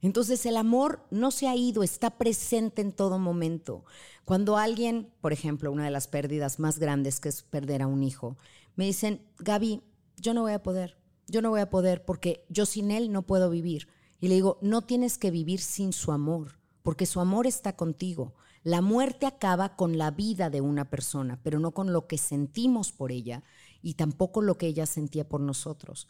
Speaker 3: Entonces el amor no se ha ido, está presente en todo momento. Cuando alguien, por ejemplo, una de las pérdidas más grandes que es perder a un hijo, me dicen, Gaby, yo no voy a poder, yo no voy a poder porque yo sin él no puedo vivir. Y le digo, no tienes que vivir sin su amor, porque su amor está contigo. La muerte acaba con la vida de una persona, pero no con lo que sentimos por ella y tampoco lo que ella sentía por nosotros.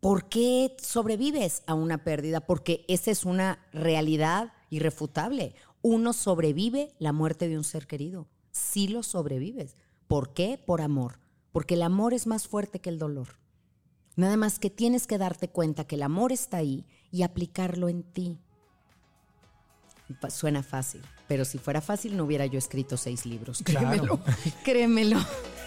Speaker 3: ¿Por qué sobrevives a una pérdida? Porque esa es una realidad irrefutable. Uno sobrevive la muerte de un ser querido. Sí lo sobrevives. ¿Por qué? Por amor. Porque el amor es más fuerte que el dolor. Nada más que tienes que darte cuenta que el amor está ahí y aplicarlo en ti. Suena fácil, pero si fuera fácil no hubiera yo escrito seis libros. Créemelo. Créemelo.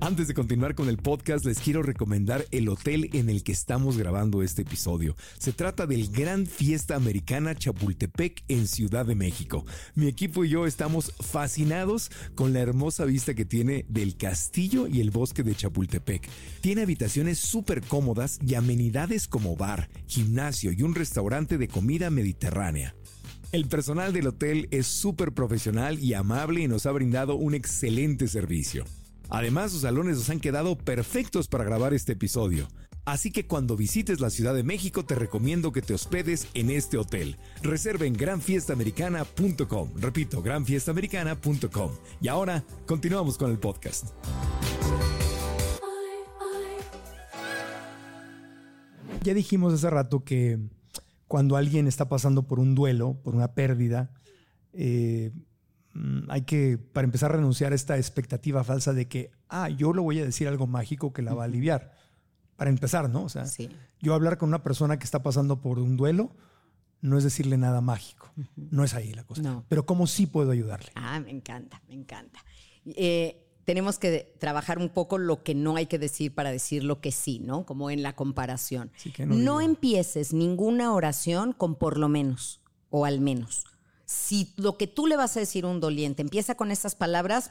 Speaker 5: Antes de continuar con el podcast, les quiero recomendar el hotel en el que estamos grabando este episodio. Se trata del Gran Fiesta Americana Chapultepec en Ciudad de México. Mi equipo y yo estamos fascinados con la hermosa vista que tiene del castillo y el bosque de Chapultepec. Tiene habitaciones súper cómodas y amenidades como bar, gimnasio y un restaurante de comida mediterránea. El personal del hotel es súper profesional y amable y nos ha brindado un excelente servicio. Además, sus salones nos han quedado perfectos para grabar este episodio. Así que cuando visites la Ciudad de México te recomiendo que te hospedes en este hotel. Reserva en granfiestamericana.com. Repito, granfiestamericana.com. Y ahora continuamos con el podcast.
Speaker 4: Ya dijimos hace rato que cuando alguien está pasando por un duelo, por una pérdida, eh, hay que, para empezar, renunciar a esta expectativa falsa de que, ah, yo le voy a decir algo mágico que la va a aliviar. para empezar, ¿no? O sea,
Speaker 3: Sí.
Speaker 4: yo hablar con una persona que está pasando por un duelo no es decirle nada mágico. No es ahí la cosa.
Speaker 3: No.
Speaker 4: Pero cómo sí puedo ayudarle.
Speaker 3: Ah, me encanta, me encanta. Eh, tenemos que trabajar un poco lo que no hay que decir para decir lo que sí, ¿no? Como en la comparación.
Speaker 4: Sí, que no
Speaker 3: no empieces ninguna oración con por lo menos o al menos. Si lo que tú le vas a decir a un doliente empieza con estas palabras,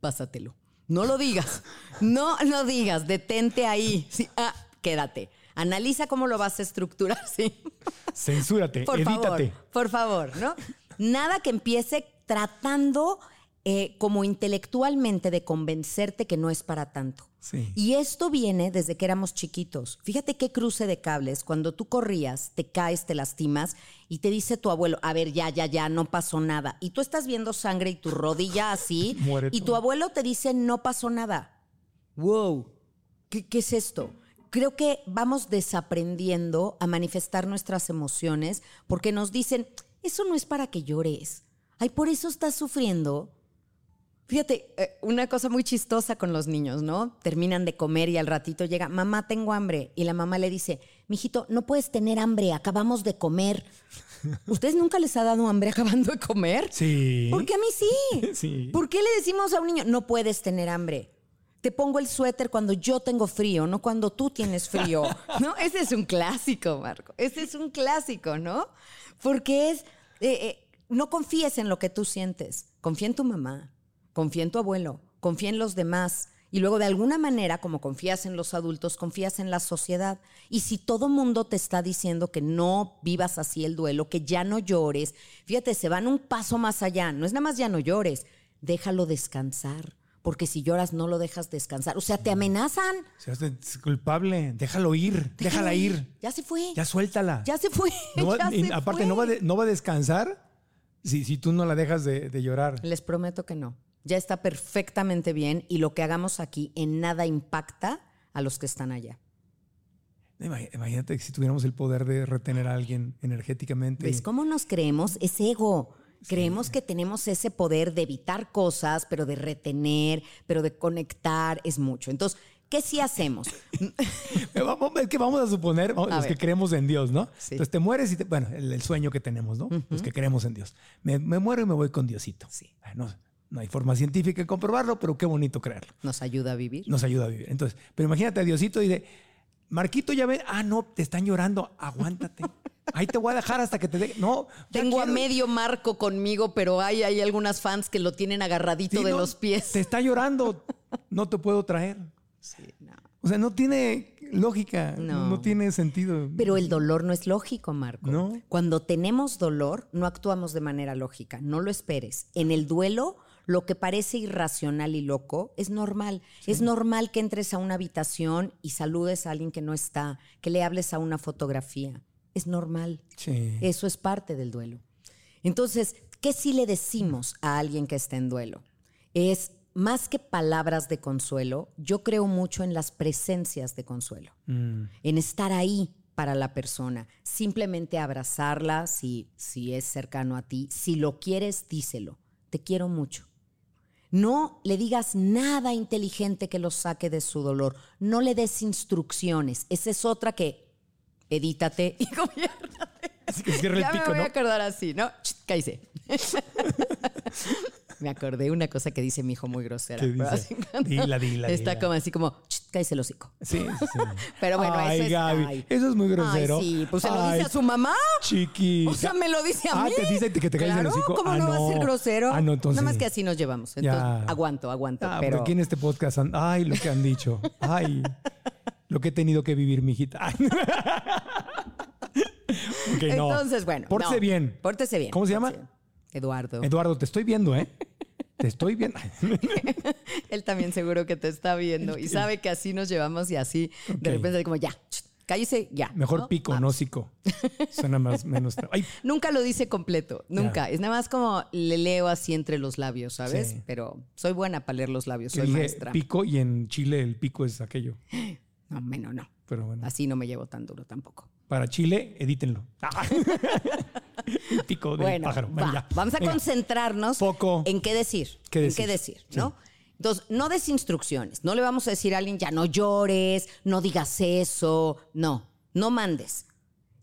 Speaker 3: pásatelo. No lo digas. No lo digas. Detente ahí. Sí, ah, quédate. Analiza cómo lo vas a estructurar. Sí.
Speaker 4: Censúrate,
Speaker 3: Por
Speaker 4: edítate.
Speaker 3: favor, por favor, ¿no? Nada que empiece tratando eh, como intelectualmente de convencerte que no es para tanto.
Speaker 4: Sí.
Speaker 3: Y esto viene desde que éramos chiquitos. Fíjate qué cruce de cables. Cuando tú corrías, te caes, te lastimas y te dice tu abuelo, a ver, ya, ya, ya, no pasó nada. Y tú estás viendo sangre y tu rodilla así. Y tu abuelo te dice, no pasó nada. Wow. ¿Qué, qué es esto? Creo que vamos desaprendiendo a manifestar nuestras emociones porque nos dicen, eso no es para que llores. Ay, por eso estás sufriendo. Fíjate, eh, una cosa muy chistosa con los niños, ¿no? Terminan de comer y al ratito llega, mamá, tengo hambre. Y la mamá le dice, mijito, no puedes tener hambre, acabamos de comer. ¿Ustedes nunca les ha dado hambre acabando de comer?
Speaker 4: Sí.
Speaker 3: Porque a mí sí.
Speaker 4: Sí.
Speaker 3: ¿Por qué le decimos a un niño, no puedes tener hambre? Te pongo el suéter cuando yo tengo frío, no cuando tú tienes frío. ¿No? Ese es un clásico, Marco. Ese es un clásico, ¿no? Porque es, eh, eh, no confíes en lo que tú sientes. Confía en tu mamá, confía en tu abuelo, confía en los demás. Y luego de alguna manera, como confías en los adultos, confías en la sociedad. Y si todo mundo te está diciendo que no vivas así el duelo, que ya no llores, fíjate, se van un paso más allá. No es nada más ya no llores, déjalo descansar. Porque si lloras no lo dejas descansar. O sea, te amenazan.
Speaker 4: Se hace culpable. Déjalo ir. Déjala ir.
Speaker 3: Ya se fue.
Speaker 4: Ya suéltala.
Speaker 3: Ya se fue.
Speaker 4: No va-
Speaker 3: ya
Speaker 4: y
Speaker 3: se
Speaker 4: aparte,
Speaker 3: fue.
Speaker 4: no va, de- no va a descansar si, si tú no la dejas de, de llorar.
Speaker 3: Les prometo que no. Ya está perfectamente bien y lo que hagamos aquí en nada impacta a los que están allá.
Speaker 4: Imag- Imagínate que si tuviéramos el poder de retener a alguien energéticamente.
Speaker 3: ¿Ves cómo nos creemos? Es ego. Creemos que tenemos ese poder de evitar cosas, pero de retener, pero de conectar, es mucho. Entonces, ¿qué sí hacemos?
Speaker 4: Es que vamos a suponer,
Speaker 3: A
Speaker 4: los
Speaker 3: ver.
Speaker 4: que creemos en Dios, ¿no?
Speaker 3: Sí.
Speaker 4: Entonces te mueres y te, bueno, el, el sueño que tenemos, ¿no? Los que creemos en Dios. Me, me muero y me voy con Diosito.
Speaker 3: Sí.
Speaker 4: No, no hay forma científica de comprobarlo, pero qué bonito creerlo.
Speaker 3: Nos ayuda a vivir.
Speaker 4: Nos ayuda a vivir. Entonces, pero imagínate a Diosito y de, Marquito, ya ven, ah, no, te están llorando, aguántate. Ahí te voy a dejar hasta que te dé. No,
Speaker 3: Tengo a medio marco conmigo, pero hay, hay algunas fans que lo tienen agarradito
Speaker 4: Sí,
Speaker 3: de
Speaker 4: no,
Speaker 3: los pies.
Speaker 4: Te está llorando, no te puedo traer.
Speaker 3: Sí, no.
Speaker 4: O sea, no tiene lógica, no,
Speaker 3: No.
Speaker 4: tiene sentido.
Speaker 3: Pero el dolor no es lógico, Marco.
Speaker 4: No.
Speaker 3: Cuando tenemos dolor, no actuamos de manera lógica. No lo esperes. En el duelo, lo que parece irracional y loco es normal. Es normal que entres a una habitación y saludes a alguien que no está, que le hables a una fotografía. Es normal.
Speaker 4: Sí.
Speaker 3: Eso es parte del duelo. Entonces, ¿qué sí le decimos a alguien que está en duelo? Es más que palabras de consuelo, yo creo mucho en las presencias de consuelo,
Speaker 4: Mm.
Speaker 3: en estar ahí para la persona, simplemente abrazarla si, si es cercano a ti, si lo quieres, díselo, te quiero mucho. No le digas nada inteligente que lo saque de su dolor, no le des instrucciones, esa es otra que edítate y gobiérnate.
Speaker 4: Así que cierra el
Speaker 3: Ya
Speaker 4: pico,
Speaker 3: me voy
Speaker 4: ¿no?
Speaker 3: a acordar así, ¿no? Cállese. me acordé una cosa que dice mi hijo muy grosera.
Speaker 4: ¿Qué dice? Dila, dila,
Speaker 3: Está
Speaker 4: dila.
Speaker 3: como así como, "Ch, cállese el hocico.
Speaker 4: Sí, sí, sí.
Speaker 3: Pero bueno,
Speaker 4: Ay,
Speaker 3: eso es...
Speaker 4: Gaby,
Speaker 3: ay.
Speaker 4: eso es muy grosero.
Speaker 3: Ay, sí, pues se lo dice a su mamá.
Speaker 4: Chiquita.
Speaker 3: O sea, me lo dice a
Speaker 4: Ah,
Speaker 3: mí.
Speaker 4: te dice que te calles el hocico.
Speaker 3: ¿Cómo
Speaker 4: Ah,
Speaker 3: no, va a ser grosero?
Speaker 4: Ah, no, entonces.
Speaker 3: Nada más que así nos llevamos. Entonces,
Speaker 4: Ya.
Speaker 3: aguanto, aguanto.
Speaker 4: Ah,
Speaker 3: pero
Speaker 4: aquí en este podcast, han- ay, lo que han dicho. Ay, lo que he tenido que vivir, mijita. Ay. Ok, no.
Speaker 3: Entonces, bueno.
Speaker 4: Pórtese
Speaker 3: no.
Speaker 4: bien.
Speaker 3: Pórtese bien.
Speaker 4: ¿Cómo se llama?
Speaker 3: Eduardo.
Speaker 4: Eduardo, te estoy viendo, ¿eh? Te estoy viendo.
Speaker 3: Él también seguro que te está viendo y sabe que así nos llevamos y así de repente como ya, cállese ya.
Speaker 4: Mejor
Speaker 3: ¿no?
Speaker 4: pico,
Speaker 3: Vamos.
Speaker 4: no hocico. Suena más, menos. Ay,
Speaker 3: Nunca lo dice completo, nunca. Es nada más como le leo así entre los labios, ¿sabes?
Speaker 4: Sí.
Speaker 3: Pero soy buena para leer los labios, soy maestra.
Speaker 4: pico y en Chile el pico es aquello.
Speaker 3: No, menos no.
Speaker 4: Pero bueno,
Speaker 3: Así no me llevo tan duro tampoco.
Speaker 4: Para Chile, edítenlo. pico
Speaker 3: Bueno,
Speaker 4: pájaro. Bueno,
Speaker 3: vamos a
Speaker 4: Venga.
Speaker 3: concentrarnos
Speaker 4: Foco.
Speaker 3: en qué decir.
Speaker 4: ¿Qué
Speaker 3: En
Speaker 4: decir?
Speaker 3: qué decir,
Speaker 4: Sí.
Speaker 3: ¿no? Entonces, no des instrucciones. No le vamos a decir a alguien, ya no llores, no digas eso. No, no mandes.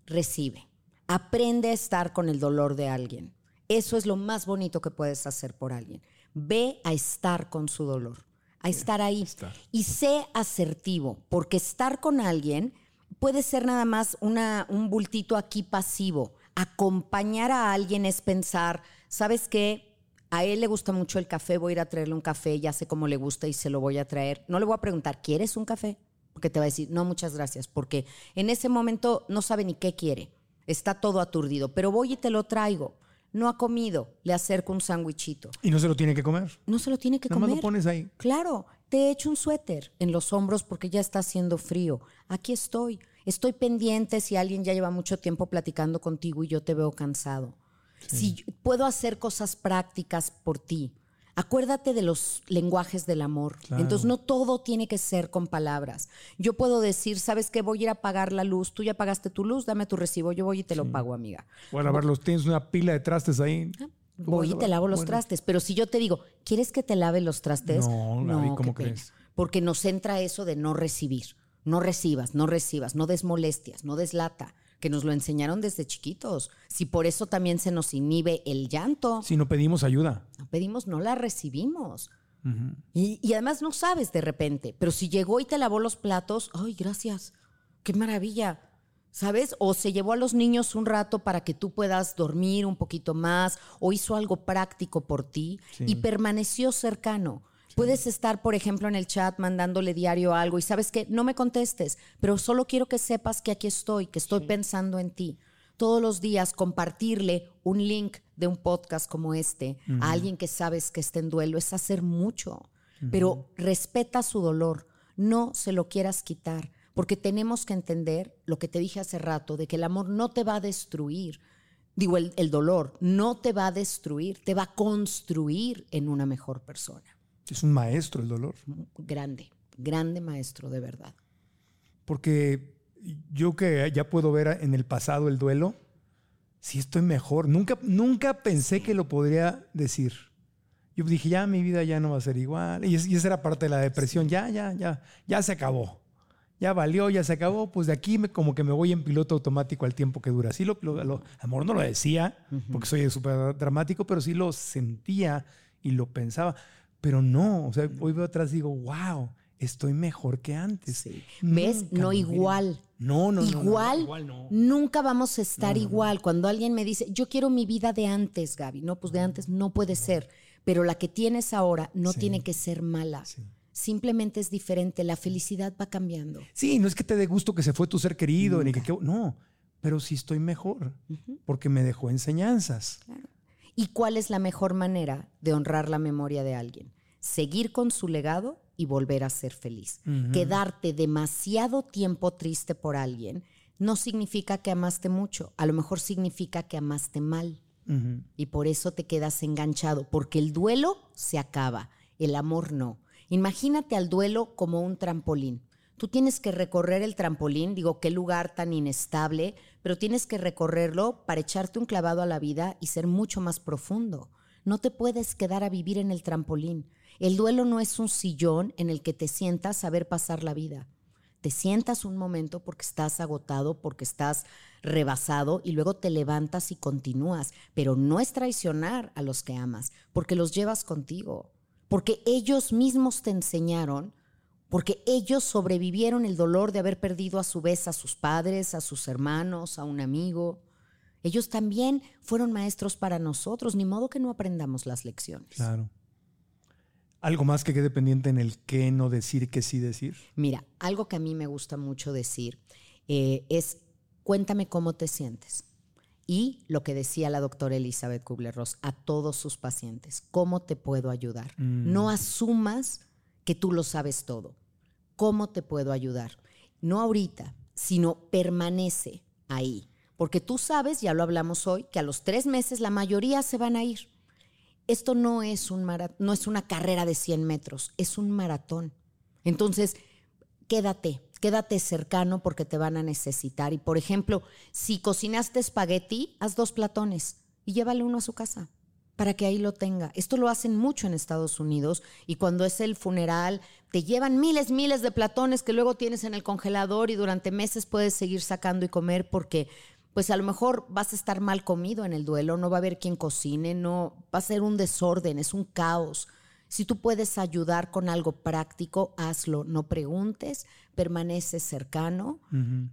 Speaker 3: Recibe. Aprende a estar con el dolor de alguien. Eso es lo más bonito que puedes hacer por alguien. Ve a estar con su dolor, a estar ahí. Y sé asertivo, porque estar con alguien puede ser nada más una, un bultito aquí pasivo. Acompañar a alguien es pensar, ¿sabes qué? A él le gusta mucho el café, voy a ir a traerle un café, ya sé cómo le gusta y se lo voy a traer. No le voy a preguntar, ¿quieres un café? Porque te va a decir, no, muchas gracias, porque en ese momento no sabe ni qué quiere. Está todo aturdido, pero voy y te lo traigo. No ha comido, le acerco un sándwichito.
Speaker 4: Y no se lo tiene que comer.
Speaker 3: No se lo tiene que
Speaker 4: Nada más
Speaker 3: comer.
Speaker 4: lo pones ahí.
Speaker 3: Claro, te he hecho un suéter en los hombros porque ya está haciendo frío. Aquí estoy. Estoy pendiente si alguien ya lleva mucho tiempo platicando contigo y yo te veo cansado. Si yo- puedo hacer cosas prácticas por ti. Acuérdate de los lenguajes del amor.
Speaker 4: Claro.
Speaker 3: Entonces no todo tiene que ser con palabras. Yo puedo decir, ¿sabes qué? Voy a ir a pagar la luz. Tú ya pagaste tu luz, dame tu recibo. Yo voy y te lo pago, amiga.
Speaker 4: Bueno, a ver, los tienes una pila de trastes ahí.
Speaker 3: Voy y te lavo los
Speaker 4: Bueno,
Speaker 3: trastes. Pero si yo te digo, ¿quieres que te lave los trastes?
Speaker 4: No, Gaby, ¿cómo
Speaker 3: qué pena.
Speaker 4: crees?
Speaker 3: Porque nos entra eso de no recibir. No recibas, no recibas, no des molestias, no des lata, que nos lo enseñaron desde chiquitos. Si por eso también se nos inhibe el llanto,
Speaker 4: Si no pedimos ayuda.
Speaker 3: no pedimos, no la recibimos. y, y además no sabes de repente, pero si llegó y te lavó los platos, ¡ay, gracias! ¡Qué maravilla! ¿Sabes? O se llevó a los niños un rato para que tú puedas dormir un poquito más, o hizo algo práctico por ti y permaneció cercano. Puedes estar, por ejemplo, en el chat mandándole diario algo y sabes que no me contestes, pero solo quiero que sepas que aquí estoy, que estoy pensando en ti. Todos los días compartirle un link de un podcast como este a alguien que sabes que está en duelo es hacer mucho, pero respeta su dolor, no se lo quieras quitar, porque tenemos que entender lo que te dije hace rato, de que el amor no te va a destruir. Digo, el, el dolor no te va a destruir, te va a construir en una mejor persona.
Speaker 4: Es un maestro el dolor.
Speaker 3: Grande, grande maestro de verdad.
Speaker 4: Porque yo que ya puedo ver en el pasado el duelo, sí estoy mejor. Nunca, nunca pensé que lo podría decir. Yo dije, ya mi vida ya no va a ser igual. Y, es- y esa era parte de la depresión. Ya, ya, ya, ya se acabó. Ya valió, ya se acabó. Pues de aquí me, como que me voy en piloto automático al tiempo que dura. Sí, lo, lo, lo- amor no lo decía, porque soy súper dramático, pero sí lo sentía y lo pensaba. Pero no, o sea, hoy veo atrás y digo, wow, estoy mejor que antes.
Speaker 3: Sí. ¿Ves?
Speaker 4: Nunca
Speaker 3: No igual.
Speaker 4: No, no, no, no,
Speaker 3: igual,
Speaker 4: igual no.
Speaker 3: nunca vamos a estar igual. Cuando alguien me dice, yo quiero mi vida de antes, Gaby. No, pues de antes no puede ser. Pero la que tienes ahora no
Speaker 4: Sí.
Speaker 3: tiene que ser mala.
Speaker 4: Sí.
Speaker 3: Simplemente es diferente. La felicidad va cambiando.
Speaker 4: Sí, no es que te dé gusto que se fue tu ser querido, ni que, que- no, pero sí estoy mejor, porque me dejó enseñanzas.
Speaker 3: ¿Y cuál es la mejor manera de honrar la memoria de alguien? Seguir con su legado y volver a ser feliz. Quedarte demasiado tiempo triste por alguien no significa que amaste mucho, a lo mejor significa que amaste mal. Y por eso te quedas enganchado, porque el duelo se acaba, el amor no. Imagínate al duelo como un trampolín. Tú tienes que recorrer el trampolín, digo, qué lugar tan inestable, pero tienes que recorrerlo para echarte un clavado a la vida y ser mucho más profundo. No te puedes quedar a vivir en el trampolín. El duelo no es un sillón en el que te sientas a ver pasar la vida. Te sientas un momento porque estás agotado, porque estás rebasado y luego te levantas y continúas. Pero no es traicionar a los que amas, porque los llevas contigo, porque ellos mismos te enseñaron, porque ellos sobrevivieron el dolor de haber perdido a su vez a sus padres, a sus hermanos, a un amigo. Ellos también fueron maestros para nosotros, ni modo que no aprendamos las lecciones.
Speaker 4: Claro. Algo más que quede pendiente en el qué no decir, qué sí decir.
Speaker 3: Mira, algo que a mí me gusta mucho decir eh, es cuéntame cómo te sientes. Y lo que decía la doctora Elizabeth Kubler-Ross a todos sus pacientes, ¿cómo te puedo ayudar? No asumas que tú lo sabes todo. ¿Cómo te puedo ayudar? No ahorita, sino permanece ahí. Porque tú sabes, ya lo hablamos hoy, que a los tres meses la mayoría se van a ir. Esto no es, un no es una carrera de 100 metros, es un maratón. Entonces, quédate, quédate cercano porque te van a necesitar. Y por ejemplo, si cocinaste espagueti, haz dos platones y llévale uno a su casa. Para que ahí lo tenga. Esto lo hacen mucho en Estados Unidos y cuando es el funeral te llevan miles, miles de platones que luego tienes en el congelador y durante meses puedes seguir sacando y comer porque pues a lo mejor vas a estar mal comido en el duelo, no va a haber quien cocine, no va a ser un desorden, es un caos. Si tú puedes ayudar con algo práctico, hazlo. No preguntes, permanece cercano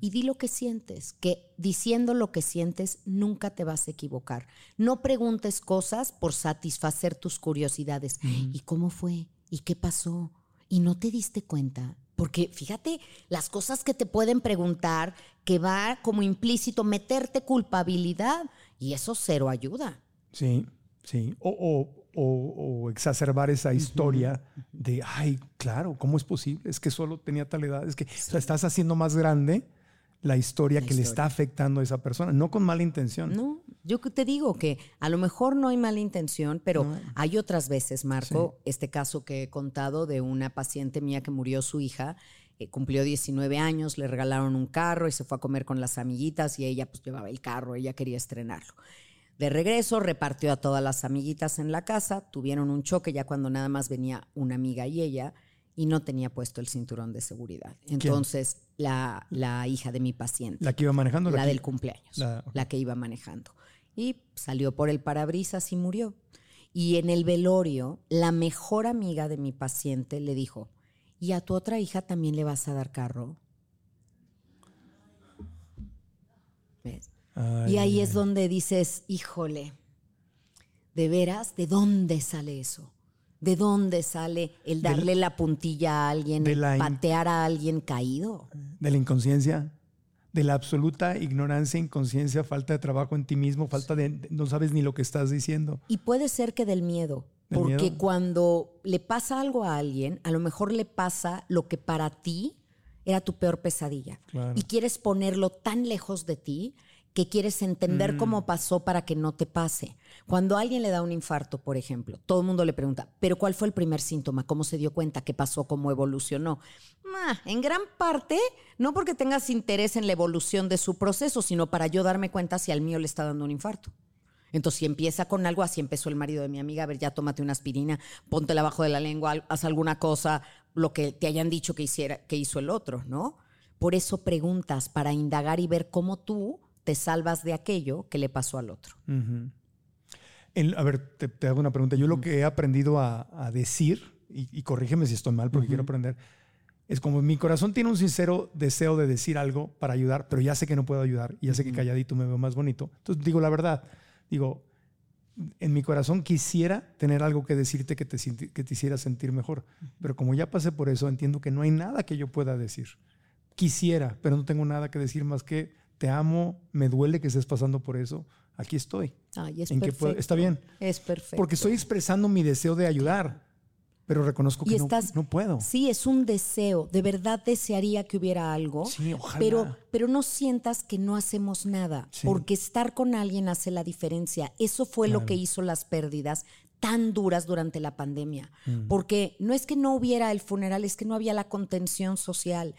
Speaker 3: y di lo que sientes, que diciendo lo que sientes nunca te vas a equivocar. No preguntes cosas por satisfacer tus curiosidades. ¿Y cómo fue? ¿Y qué pasó? ¿Y no te diste cuenta? Porque fíjate, las cosas que te pueden preguntar, que va como implícito meterte culpabilidad, y eso cero ayuda.
Speaker 4: Sí, sí. O, o, exacerbar esa historia de, ay, claro, ¿cómo es posible? Es que solo tenía tal edad. Es que estás haciendo más grande la historia que le está afectando a esa persona, no con mala intención.
Speaker 3: No, yo te digo que a lo mejor no hay mala intención, pero hay otras veces, Marco, este caso que he contado de una paciente mía que murió su hija, eh, cumplió 19 años, le regalaron un carro y se fue a comer con las amiguitas y ella pues llevaba el carro, ella quería estrenarlo. De regreso, repartió a todas las amiguitas en la casa, tuvieron un choque ya cuando nada más venía una amiga y ella, y no tenía puesto el cinturón de seguridad. Entonces, la, la, hija de mi paciente.
Speaker 4: ¿La que iba manejando?
Speaker 3: La, del cumpleaños, la, que iba manejando. Y salió por el parabrisas y murió. Y en el velorio, la mejor amiga de mi paciente le dijo, ¿y a tu otra hija también le vas a dar carro? ¿Ves? Y ahí es donde dices, híjole, ¿de veras? ¿De dónde sale eso? ¿De dónde sale el darle la puntilla a alguien, el patear a alguien caído?
Speaker 4: De la inconsciencia, de la absoluta ignorancia, inconsciencia, falta de trabajo en ti mismo, falta de no sabes ni lo que estás diciendo.
Speaker 3: Y puede ser que del miedo, porque cuando le pasa algo a alguien, a lo mejor le pasa lo que para ti era tu peor pesadilla. Y quieres ponerlo tan lejos de ti que quieres entender mm. cómo pasó para que no te pase. Cuando a alguien le da un infarto, por ejemplo, todo el mundo le pregunta, ¿pero cuál fue el primer síntoma? ¿Cómo se dio cuenta? ¿Qué pasó? ¿Cómo evolucionó? Ah, en gran parte, no porque tengas interés en la evolución de su proceso, sino para yo darme cuenta si al mío le está dando un infarto. Entonces, si empieza con algo, así empezó el marido de mi amiga, a ver, ya tómate una aspirina, póntela abajo de la lengua, haz alguna cosa, lo que te hayan dicho que, hiciera, que hizo el otro, ¿no? Por eso preguntas, para indagar y ver cómo tú te salvas de aquello que le pasó al otro.
Speaker 4: a ver, te, hago una pregunta. Yo lo que he aprendido a, decir, y, corrígeme si estoy mal porque quiero aprender, es como mi corazón tiene un sincero deseo de decir algo para ayudar, pero ya sé que no puedo ayudar y ya sé que calladito me veo más bonito. Entonces digo la verdad, digo, en mi corazón quisiera tener algo que decirte que te, que te hiciera sentir mejor, pero como ya pasé por eso, entiendo que no hay nada que yo pueda decir. Quisiera, pero no tengo nada que decir más que te amo, me duele que estés pasando por eso, aquí estoy.
Speaker 3: Ay, es perfecto.
Speaker 4: está bien.
Speaker 3: Es perfecto.
Speaker 4: Porque estoy expresando mi deseo de ayudar, pero reconozco que no, puedo.
Speaker 3: Sí, es un deseo. De verdad desearía que hubiera algo.
Speaker 4: Sí, ojalá.
Speaker 3: Pero, pero no sientas que no hacemos nada, porque estar con alguien hace la diferencia. Eso fue lo que hizo las pérdidas tan duras durante la pandemia, mm. porque no es que no hubiera el funeral, es que no había la contención social.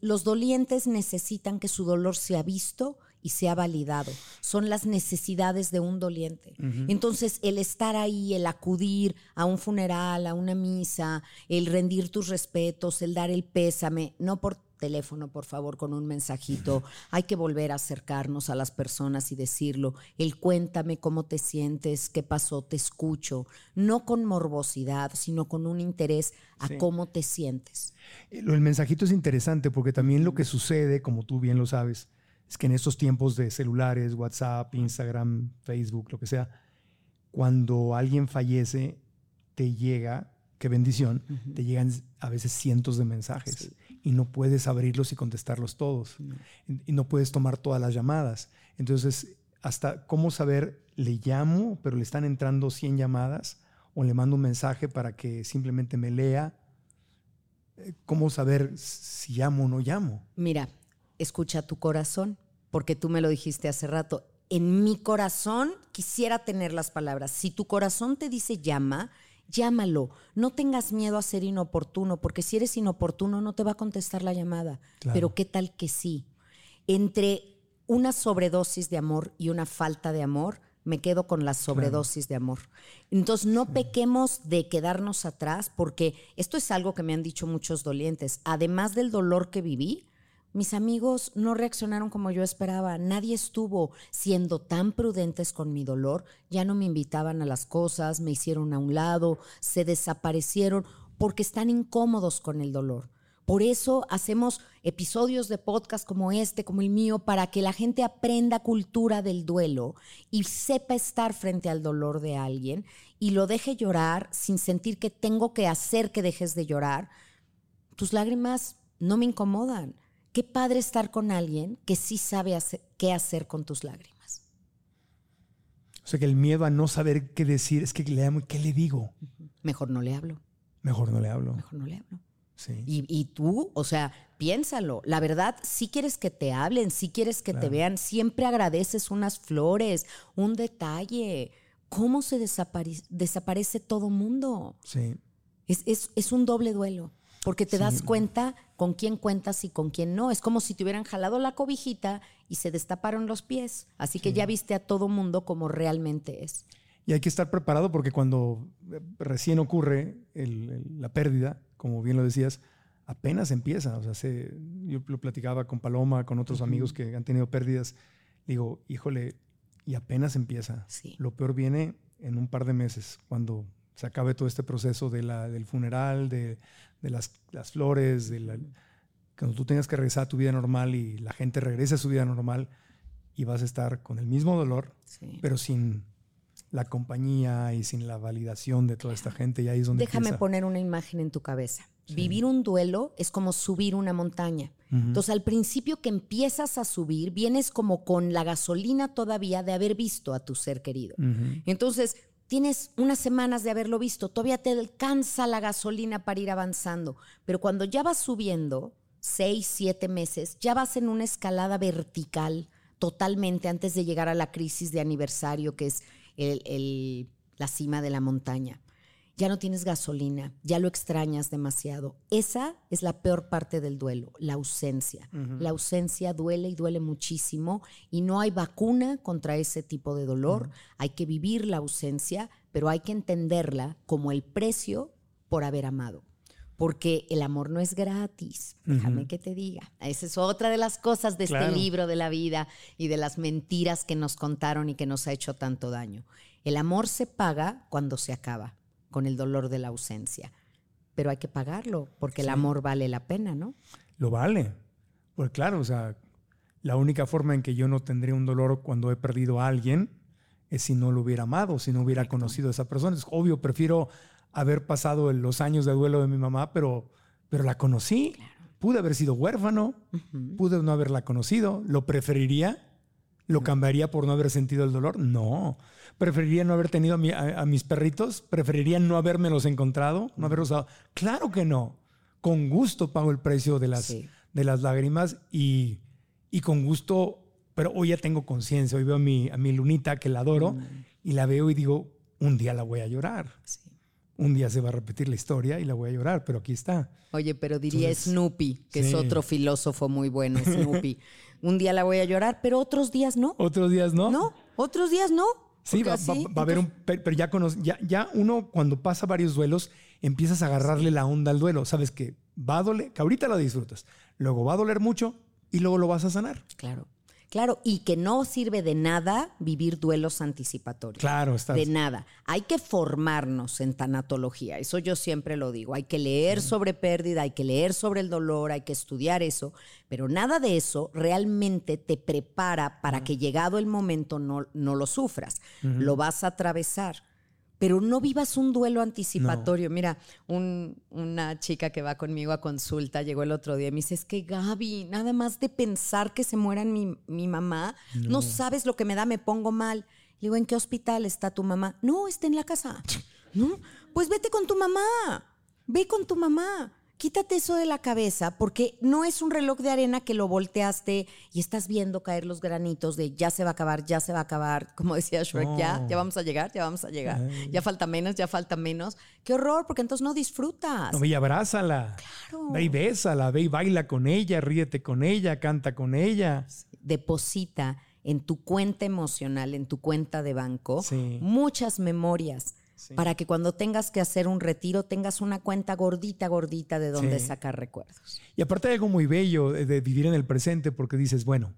Speaker 3: los dolientes necesitan que su dolor sea visto y sea validado. Son las necesidades de un doliente. Entonces, el estar ahí, el acudir a un funeral, a una misa, el rendir tus respetos, el dar el pésame, no por teléfono, por favor, con un mensajito. Hay que volver a acercarnos a las personas y decirlo. El cuéntame cómo te sientes, qué pasó, te escucho. No con morbosidad, sino con un interés a cómo te sientes.
Speaker 4: Eh, el mensajito es interesante porque también lo que sucede, como tú bien lo sabes, es que en estos tiempos de celulares, WhatsApp, Instagram, Facebook, lo que sea, cuando alguien fallece, te llega qué bendición, te llegan a veces cientos de mensajes y no puedes abrirlos y contestarlos todos. Y no puedes tomar todas las llamadas. Entonces, hasta cómo saber, le llamo, pero le están entrando 100 llamadas o le mando un mensaje para que simplemente me lea. Eh, ¿Cómo saber si llamo o no llamo?
Speaker 3: Mira, escucha tu corazón, porque tú me lo dijiste hace rato. En mi corazón quisiera tener las palabras. Si tu corazón te dice llama, llámalo. No tengas miedo a ser inoportuno, porque si eres inoportuno no te va a contestar la llamada. Pero qué tal que sí. Entre una sobredosis de amor y una falta de amor, me quedo con la sobredosis de amor. Entonces, no pequemos de quedarnos atrás, porque esto es algo que me han dicho muchos dolientes. Además del dolor que viví, mis amigos no reaccionaron como yo esperaba. Nadie estuvo siendo tan prudentes con mi dolor. Ya no me invitaban a las cosas, me hicieron a un lado, se desaparecieron porque están incómodos con el dolor. Por eso hacemos episodios de podcast como este, como el mío, para que la gente aprenda cultura del duelo y sepa estar frente al dolor de alguien y lo deje llorar sin sentir que tengo que hacer que dejes de llorar. Tus lágrimas no me incomodan. Qué padre estar con alguien que sí sabe qué hacer con tus lágrimas.
Speaker 4: O sea que el miedo a no saber qué decir es que le amo, ¿qué le digo?
Speaker 3: Mejor no le hablo.
Speaker 4: Mejor no le hablo.
Speaker 3: Mejor no le hablo. Y, tú, o sea, piénsalo. La verdad, si quieres que te hablen, si quieres que te vean, siempre agradeces unas flores, un detalle. ¿Cómo se desaparece todo mundo?
Speaker 4: Sí.
Speaker 3: Es, un doble duelo, porque te das cuenta con quién cuentas y con quién no. Es como si te hubieran jalado la cobijita y se destaparon los pies. Así que ya viste a todo mundo como realmente es.
Speaker 4: Y hay que estar preparado porque cuando recién ocurre la pérdida, como bien lo decías, apenas empieza. O sea, yo lo platicaba con Paloma, con otros amigos que han tenido pérdidas. Digo, híjole, y apenas empieza. Lo peor viene en un par de meses, cuando se acabe todo este proceso de la, del funeral, de, las, flores, de la, cuando tú tengas que regresar a tu vida normal y la gente regrese a su vida normal y vas a estar con el mismo dolor, pero sin la compañía y sin la validación de toda esta gente. Y ahí es donde
Speaker 3: Déjame poner una imagen en tu cabeza. Vivir un duelo es como subir una montaña. Entonces, al principio que empiezas a subir, vienes como con la gasolina todavía de haber visto a tu ser querido. Entonces, tienes unas semanas de haberlo visto, todavía te alcanza la gasolina para ir avanzando. Pero cuando ya vas subiendo, seis, siete meses, ya vas en una escalada vertical totalmente antes de llegar a la crisis de aniversario, que es el, la cima de la montaña. Ya no tienes gasolina, ya lo extrañas demasiado. Esa es la peor parte del duelo, la ausencia. La ausencia duele y duele muchísimo y no hay vacuna contra ese tipo de dolor. Hay que vivir la ausencia, pero hay que entenderla como el precio por haber amado porque el amor no es gratis, déjame que te diga. Esa es otra de las cosas de este libro de la vida y de las mentiras que nos contaron y que nos ha hecho tanto daño. El amor se paga cuando se acaba, con el dolor de la ausencia, pero hay que pagarlo porque el amor vale la pena, ¿no?
Speaker 4: Lo vale. Pues claro, o sea, la única forma en que yo no tendría un dolor cuando he perdido a alguien es si no lo hubiera amado, si no hubiera conocido a esa persona. Es obvio, prefiero haber pasado los años de duelo de mi mamá, pero, pero la conocí. Pude haber sido huérfano, pude no haberla conocido. ¿Lo preferiría? ¿Lo cambiaría por no haber sentido el dolor? No. ¿Preferiría no haber tenido a, mis perritos? ¿Preferiría no habérmelos encontrado? ¿No haberlos dado? Claro que no. Con gusto pago el precio de las, de las lágrimas y, y, con gusto, pero hoy ya tengo conciencia. Hoy veo a mi, a mi lunita que la adoro mm. y la veo y digo, un día la voy a llorar. Sí un día se va a repetir la historia y la voy a llorar, pero aquí está.
Speaker 3: Oye, pero diría Snoopy, que es otro filósofo muy bueno, Snoopy. un día la voy a llorar, pero otros días no.
Speaker 4: Otros días no.
Speaker 3: No, otros días no.
Speaker 4: Sí, va, a haber un. Pero ya, ya, ya uno, cuando pasa varios duelos, empiezas a agarrarle la onda al duelo. Sabes que va a doler, que ahorita lo disfrutas, luego va a doler mucho y luego lo vas a sanar.
Speaker 3: Claro. Claro, y que no sirve de nada vivir duelos anticipatorios.
Speaker 4: Claro, está.
Speaker 3: De nada. Hay que formarnos en tanatología, eso yo siempre lo digo. Hay que leer sobre pérdida, hay que leer sobre el dolor, hay que estudiar eso, pero nada de eso realmente te prepara para que llegado el momento no, no lo sufras. Lo vas a atravesar pero no vivas un duelo anticipatorio. Mira, una chica que va conmigo a consulta llegó el otro día y me dice, es que Gaby, nada más de pensar que se muera mi, mi mamá, no. sabes lo que me da, me pongo mal. Le digo, ¿en qué hospital está tu mamá? No, está en la casa. ¿No? Pues vete con tu mamá, ve con tu mamá quítate eso de la cabeza porque no es un reloj de arena que lo volteaste y estás viendo caer los granitos de ya se va a acabar, ya se va a acabar, como decía Shrek, ya, ya vamos a llegar, ya vamos a llegar, ya falta menos, ya falta menos. Qué horror, porque entonces no disfrutas.
Speaker 4: No, y abrázala. Claro. Ve y bésala, ve y baila con ella, ríete con ella, canta con ella.
Speaker 3: Deposita en tu cuenta emocional, en tu cuenta de banco,
Speaker 4: Sí.
Speaker 3: muchas memorias.
Speaker 4: Sí.
Speaker 3: Para que cuando tengas que hacer un retiro tengas una cuenta gordita, gordita de donde
Speaker 4: Sí.
Speaker 3: sacar recuerdos.
Speaker 4: Y aparte hay algo muy bello de, de vivir en el presente porque dices, bueno,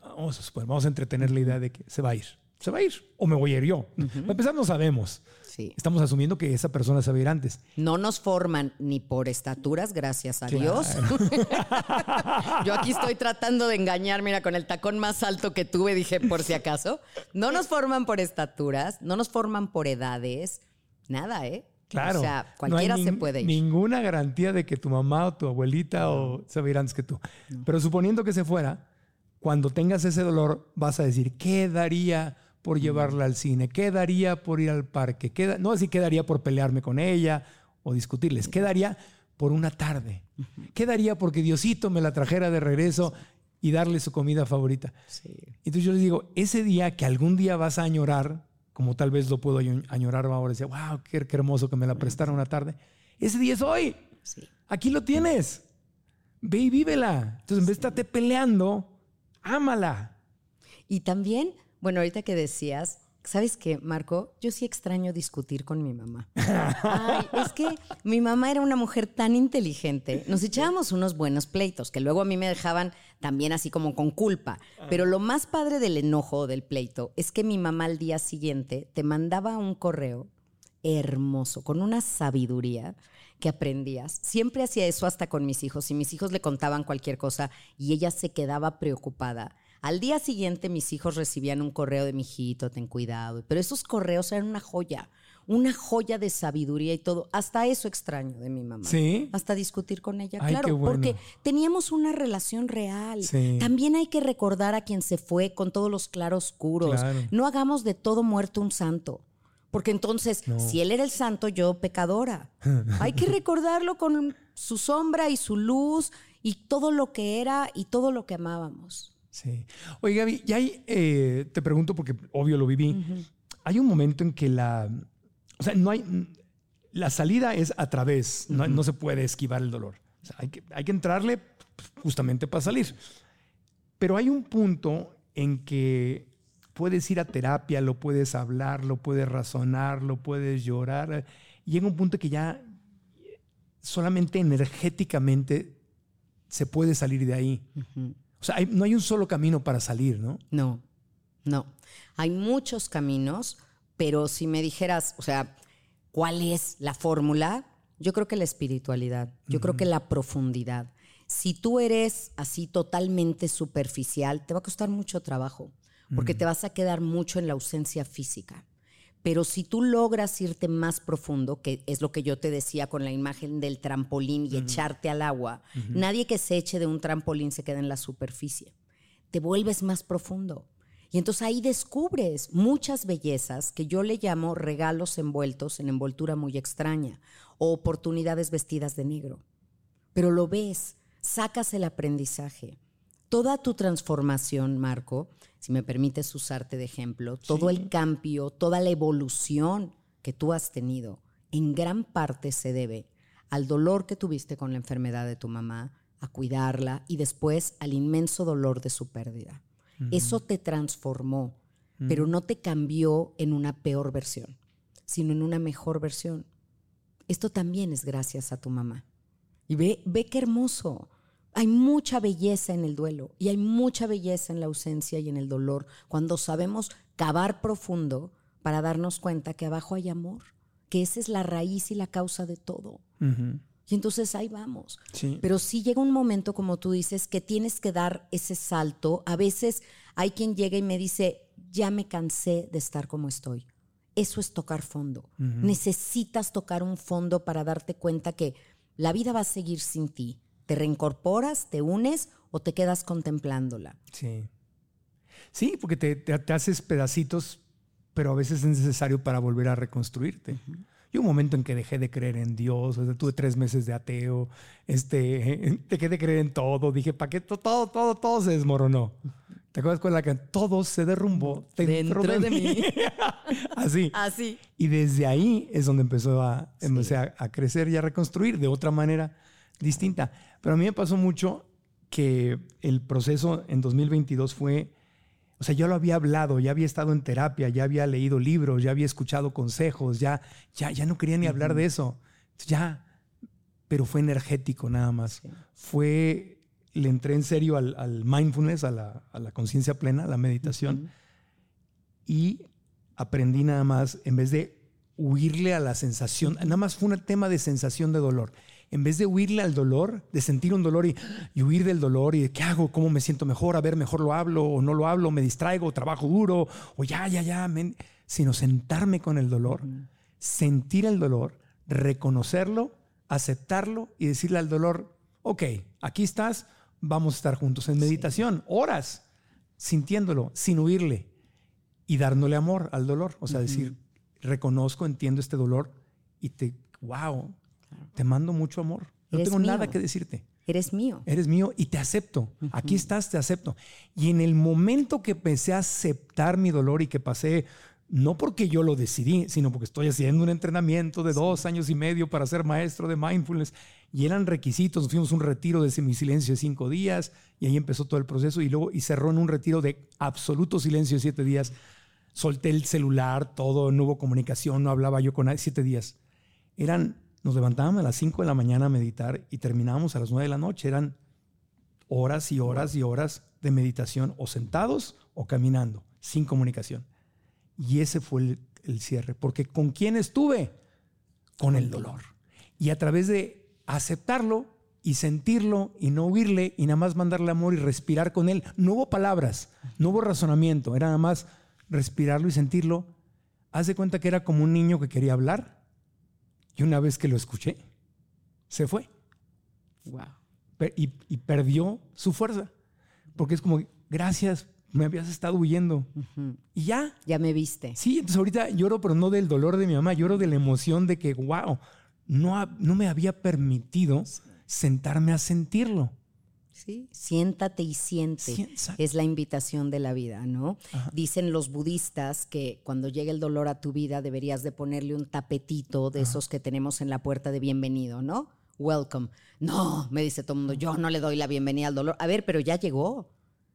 Speaker 4: vamos a, suponer, vamos a entretener la idea de que se va a ir. Se va a ir o me voy a ir yo. Para empezar, no sabemos.
Speaker 3: Sí.
Speaker 4: Estamos asumiendo que esa persona se va a ir antes.
Speaker 3: No nos forman ni por estaturas, gracias a
Speaker 4: Claro.
Speaker 3: Dios. Yo aquí estoy tratando de engañar, mira, con el tacón más alto que tuve, dije, por si acaso. No nos forman por estaturas, no nos forman por edades, nada, ¿eh?
Speaker 4: Claro.
Speaker 3: O sea,
Speaker 4: No
Speaker 3: cualquiera se puede ir.
Speaker 4: Ninguna garantía de que tu mamá o tu abuelita o se va a ir antes que tú. Pero suponiendo que se fuera, cuando tengas ese dolor, vas a decir, ¿qué daría por llevarla al cine? ¿Qué daría por ir al parque? ¿Qué da- no así qué daría por pelearme con ella o discutirles. ¿Qué daría por una tarde? ¿Qué daría porque Diosito me la trajera de regreso y darle su comida favorita?
Speaker 3: Sí.
Speaker 4: Entonces yo les digo, ese día que algún día vas a añorar, como tal vez lo puedo año- añorar ahora, decía, wow, qué, qué hermoso que me la prestaron una tarde. Ese día es hoy.
Speaker 3: Sí.
Speaker 4: Aquí lo tienes. Ve y vívela. Entonces, en vez de estarte peleando, ámala.
Speaker 3: Y también, bueno, ahorita que decías, ¿sabes qué, Marco? Yo sí extraño discutir con mi mamá. Ay, es que mi mamá era una mujer tan inteligente. Nos echábamos unos buenos pleitos, que luego a mí me dejaban también así como con culpa. Pero lo más padre del enojo o del pleito es que mi mamá al día siguiente te mandaba un correo hermoso, con una sabiduría que aprendías. Siempre hacía eso hasta con mis hijos y mis hijos le contaban cualquier cosa y ella se quedaba preocupada. Al día siguiente mis hijos recibían un correo de mi hijito, ten cuidado. Pero esos correos eran una joya, una joya de sabiduría y todo. Hasta eso extraño de mi mamá.
Speaker 4: ¿Sí?
Speaker 3: Hasta discutir con ella,
Speaker 4: Ay,
Speaker 3: claro,
Speaker 4: bueno.
Speaker 3: porque teníamos una relación real.
Speaker 4: Sí.
Speaker 3: También hay que recordar a quien se fue con todos los claroscuros.
Speaker 4: Claro.
Speaker 3: No hagamos de todo muerto un santo. Porque entonces,
Speaker 4: No.
Speaker 3: si él era el santo, yo pecadora. Hay que recordarlo con su sombra y su luz y todo lo que era y todo lo que amábamos.
Speaker 4: Sí. Oye, Gaby, ya hay, eh, te pregunto porque obvio lo viví. Hay un momento en que la. O sea, no hay. La salida es a través, no, no se puede esquivar el dolor. O sea, hay, que, hay que entrarle justamente para salir. Pero hay un punto en que puedes ir a terapia, lo puedes hablar, lo puedes razonar, lo puedes llorar. Y llega un punto que ya solamente energéticamente se puede salir de ahí. O sea, hay- no hay un solo camino para salir, ¿no?
Speaker 3: No, no. Hay muchos caminos, pero si me dijeras, o sea, ¿cuál es la fórmula? Yo creo que la espiritualidad, yo creo que la profundidad. Si tú eres así totalmente superficial, te va a costar mucho trabajo, porque te vas a quedar mucho en la ausencia física. Pero si tú logras irte más profundo, que es lo que yo te decía con la imagen del trampolín y echarte al agua, nadie que se eche de un trampolín se queda en la superficie. Te vuelves más profundo. Y entonces ahí descubres muchas bellezas que yo le llamo regalos envueltos en envoltura muy extraña o oportunidades vestidas de negro. Pero lo ves, sacas el aprendizaje. Toda tu transformación, Marco, si me permites usarte de ejemplo, todo el cambio, toda la evolución que tú has tenido, en gran parte se debe al dolor que tuviste con la enfermedad de tu mamá, a cuidarla y después al inmenso dolor de su pérdida. Eso te transformó, pero no te cambió en una peor versión, sino en una mejor versión. Esto también es gracias a tu mamá. Y ve, ve qué hermoso. Hay mucha belleza en el duelo y hay mucha belleza en la ausencia y en el dolor cuando sabemos cavar profundo para darnos cuenta que abajo hay amor, que esa es la raíz y la causa de todo. Y entonces ahí vamos.
Speaker 4: Sí.
Speaker 3: Pero sí llega un momento, como tú dices, que tienes que dar ese salto. A veces hay quien llega y me dice, ya me cansé de estar como estoy. Eso es tocar fondo. Necesitas tocar un fondo para darte cuenta que la vida va a seguir sin ti. Te reincorporas, te unes o te quedas contemplándola.
Speaker 4: Sí. Sí, porque te, te- te haces pedacitos, pero a veces es necesario para volver a reconstruirte. Yo un momento en que dejé de creer en Dios, o sea, tuve tres meses de ateo, este, dejé de creer en todo, dije, ¿para qué? To- Todo, todo, todo se desmoronó. ¿Te acuerdas con la que todo se derrumbó dentro,
Speaker 3: Dentro
Speaker 4: de,
Speaker 3: de
Speaker 4: mí?
Speaker 3: mí.
Speaker 4: Así.
Speaker 3: Así.
Speaker 4: Y desde ahí es donde empezó a, empecé a, a crecer y a reconstruir de otra manera distinta. Pero a mí me pasó mucho que el proceso en 2022 fue O sea, yo lo había hablado, ya había estado en terapia, ya había leído libros, ya había escuchado consejos, ya, ya, ya no quería ni hablar de eso. Ya, pero fue energético nada más. Fue, le entré en serio al, mindfulness, a la, conciencia plena, a la meditación, y aprendí nada más, en vez de huirle a la sensación, nada más fue un tema de sensación de dolor en vez de huirle al dolor, de sentir un dolor y, huir del dolor y de qué hago, cómo me siento mejor, a ver, mejor lo hablo o no lo hablo, me distraigo, trabajo duro o ya, ya, ya, sino sentarme con el dolor, sentir el dolor, reconocerlo, aceptarlo y decirle al dolor, ok, aquí estás, vamos a estar juntos. En meditación, horas, sintiéndolo, sin huirle y dándole amor al dolor, o sea, decir, reconozco, entiendo este dolor y te, wow, te mando mucho amor. No tengo nada que decirte.
Speaker 3: Eres mío.
Speaker 4: Eres mío y te acepto. Aquí estás, te acepto. Y en el momento que empecé a aceptar mi dolor y que pasé, no porque yo lo decidí, sino porque estoy haciendo un entrenamiento de dos años y medio para ser maestro de mindfulness y eran requisitos. fuimos a un retiro de semisilencio de cinco días y ahí empezó todo el proceso y luego y cerró en un retiro de absoluto silencio de siete días. Solté el celular, todo, no hubo comunicación, no hablaba yo con nadie, siete días. Eran nos levantábamos a las 5 de la mañana a meditar y terminábamos a las 9 de la noche. Eran horas y horas y horas de meditación o sentados o caminando, sin comunicación. Y ese fue el, cierre, porque ¿con quién estuve? Con el dolor. Y a través de aceptarlo y sentirlo y no huirle y nada más mandarle amor y respirar con él, no hubo palabras, no hubo razonamiento, era nada más respirarlo y sentirlo. Haz de cuenta que era como un niño que quería hablar y una vez que lo escuché, se fue.
Speaker 3: Wow.
Speaker 4: Y, perdió su fuerza. Porque es como, gracias, me habías estado huyendo. Y ya.
Speaker 3: Ya me viste.
Speaker 4: Sí, entonces ahorita lloro, pero no del dolor de mi mamá, lloro de la emoción de que, wow, no, no me había permitido sentarme a sentirlo.
Speaker 3: Siéntate y siente. es la invitación de la vida, ¿no? Dicen los budistas que cuando llegue el dolor a tu vida deberías de ponerle un tapetito de esos que tenemos en la puerta de bienvenido, ¿no? Welcome. No, me dice todo el mundo, yo no le doy la bienvenida al dolor. A ver, pero ya llegó,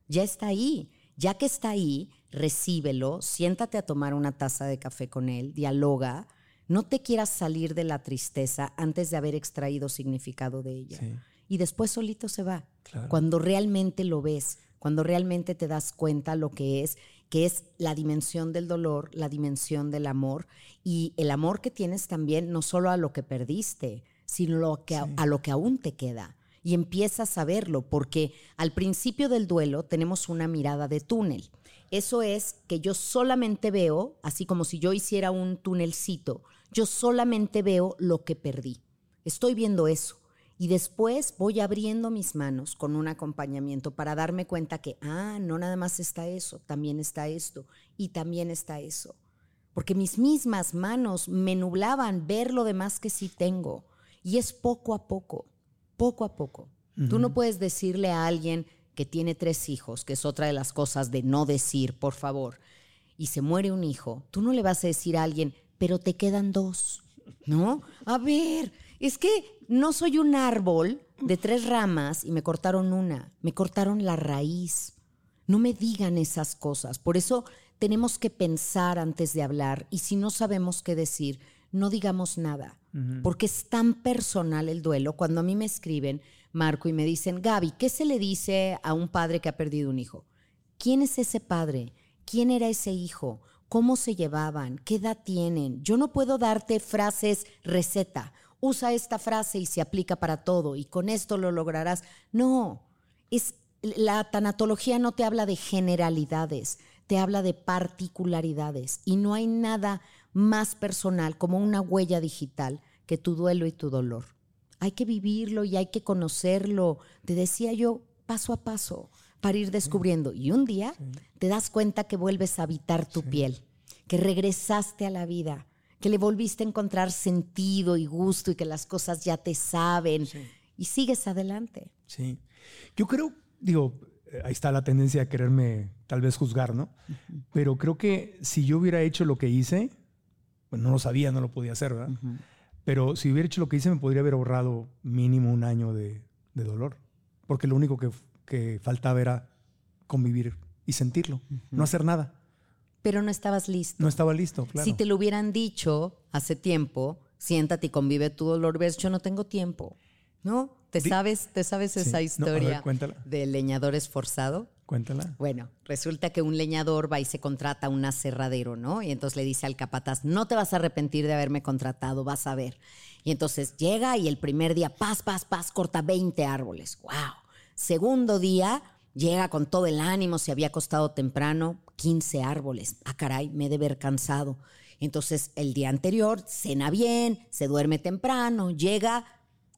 Speaker 3: ya está ahí. Ya que está ahí, recíbelo, siéntate a tomar una taza de café con él, dialoga. No te quieras salir de la tristeza antes de haber extraído significado de ella. Y después solito se va. Cuando realmente lo ves, cuando realmente te das cuenta lo que es, que es la dimensión del dolor, la dimensión del amor y el amor que tienes también no solo a lo que perdiste, sino lo que, a, lo que aún te queda. Y empiezas a verlo, porque al principio del duelo tenemos una mirada de túnel. Eso es que yo solamente veo, así como si yo hiciera un túnelcito, yo solamente veo lo que perdí. Estoy viendo eso. Y después voy abriendo mis manos con un acompañamiento para darme cuenta que, ah, no nada más está eso, también está esto y también está eso. Porque mis mismas manos me nublaban ver lo demás que sí tengo. Y es poco a poco, poco a poco. Tú no puedes decirle a alguien que tiene tres hijos, que es otra de las cosas de no decir, por favor, y se muere un hijo, tú no le vas a decir a alguien, pero te quedan dos. ¿No? A ver, es que no soy un árbol de tres ramas y me cortaron una, me cortaron la raíz. No me digan esas cosas. Por eso tenemos que pensar antes de hablar y si no sabemos qué decir, no digamos nada, porque es tan personal el duelo. Cuando a mí me escriben, Marco, y me dicen, Gaby, ¿qué se le dice a un padre que ha perdido un hijo? ¿Quién es ese padre? ¿Quién era ese hijo? ¿Cómo se llevaban? ¿Qué edad tienen? Yo no puedo darte frases receta usa esta frase y se aplica para todo y con esto lo lograrás. No, es la tanatología no te habla de generalidades, te habla de particularidades y no hay nada más personal como una huella digital que tu duelo y tu dolor. Hay que vivirlo y hay que conocerlo, te decía yo, paso a paso, para ir descubriendo. Y un día te das cuenta que vuelves a habitar tu piel, que regresaste a la vida, que le volviste a encontrar sentido y gusto y que las cosas ya te saben y sigues adelante.
Speaker 4: Sí. Yo creo, digo, ahí está la tendencia a quererme tal vez juzgar, ¿no? Pero creo que si yo hubiera hecho lo que hice, bueno, no lo sabía, no lo podía hacer, ¿verdad? Pero si hubiera hecho lo que hice, me podría haber ahorrado mínimo un año de, dolor. Porque lo único que, que faltaba era convivir y sentirlo, no hacer nada.
Speaker 3: Pero no estabas listo.
Speaker 4: No estaba listo, claro.
Speaker 3: Si te lo hubieran dicho hace tiempo, siéntate y convive tu dolor, ves, yo no tengo tiempo. ¿No? ¿Te
Speaker 4: Di-
Speaker 3: sabes, ¿te sabes
Speaker 4: Sí.
Speaker 3: esa
Speaker 4: No, ver,
Speaker 3: historia
Speaker 4: cuéntala.
Speaker 3: del leñador esforzado?
Speaker 4: Cuéntala.
Speaker 3: Bueno, resulta que un leñador va y se contrata a un aserradero, ¿no? Y entonces le dice al capataz, no te vas a arrepentir de haberme contratado, vas a ver. Y entonces llega y el primer día, paz, paz, paz, corta 20 árboles. ¡Wow! Segundo día, llega con todo el ánimo, se había acostado temprano, 15 árboles. Ah, caray, me he de ver cansado. Entonces el día anterior, cena bien, se duerme temprano, llega,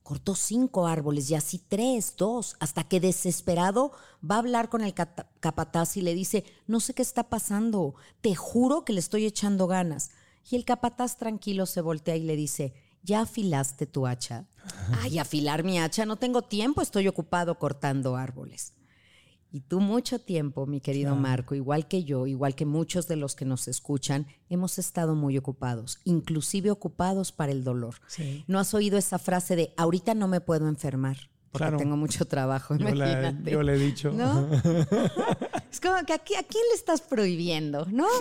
Speaker 3: cortó cinco árboles y así tres, dos, hasta que desesperado va a hablar con el capataz y le dice, no sé qué está pasando, te juro que le estoy echando ganas. Y el capataz tranquilo se voltea y le dice, ¿ya afilaste tu hacha? Ay, afilar mi hacha, no tengo tiempo, estoy ocupado cortando árboles. Y tú mucho tiempo, mi querido Marco, igual que yo, igual que muchos de los que nos escuchan, hemos estado muy ocupados, inclusive ocupados para el dolor.
Speaker 4: Sí.
Speaker 3: ¿No has oído esa frase de ahorita no me puedo enfermar? Porque
Speaker 4: Claro.
Speaker 3: tengo mucho trabajo,
Speaker 4: Yo, la- yo le he dicho.
Speaker 3: ¿No? es como que aquí, ¿a quién le estás prohibiendo? ¿No? ¿A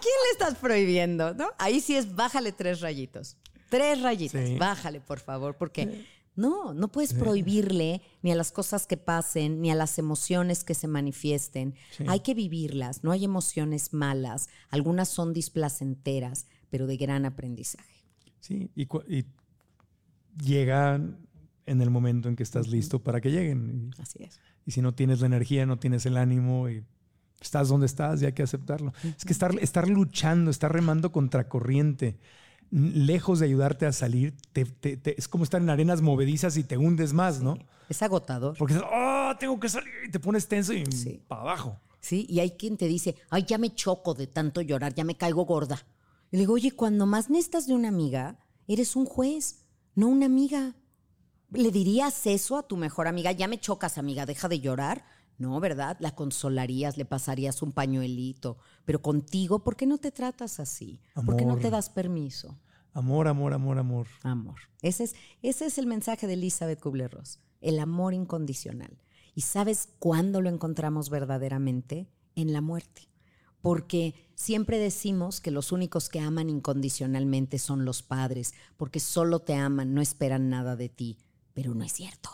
Speaker 3: quién le estás prohibiendo? ¿No? Ahí sí es bájale tres rayitos. Tres rayitos.
Speaker 4: Sí.
Speaker 3: Bájale, por favor, porque no, no puedes prohibirle ni a las cosas que pasen, ni a las emociones que se manifiesten. Hay que vivirlas. No hay emociones malas. Algunas son displacenteras, pero de gran aprendizaje.
Speaker 4: Sí, y, y llegan en el momento en que estás listo para que lleguen. Y,
Speaker 3: Así es.
Speaker 4: y si no tienes la energía, no tienes el ánimo y estás donde estás y hay que aceptarlo. Es que estar, estar luchando, estar remando contra corriente, lejos de ayudarte a salir, te- te- te- es como estar en arenas movedizas y te hundes más, ¿no?
Speaker 3: Es agotador.
Speaker 4: Porque oh, tengo que salir y te pones tenso y
Speaker 3: Sí.
Speaker 4: para abajo.
Speaker 3: Sí, y hay quien te dice, ay, ya me choco de tanto llorar, ya me caigo gorda. Y le digo, oye, cuando más necesitas de una amiga, eres un juez, no una amiga. ¿Le dirías eso a tu mejor amiga? Ya me chocas, amiga, deja de llorar. No, ¿verdad? La consolarías, le pasarías un pañuelito. Pero contigo, ¿por qué no te tratas así? ¿Por qué no te das permiso?
Speaker 4: Amor, amor, amor, amor.
Speaker 3: Amor. Ese es, ese es el mensaje de Elizabeth Kubler-Ross. El amor incondicional. ¿Y sabes cuándo lo encontramos verdaderamente? En la muerte. Porque siempre decimos que los únicos que aman incondicionalmente son los padres, porque solo te aman, no esperan nada de ti. Pero no es cierto.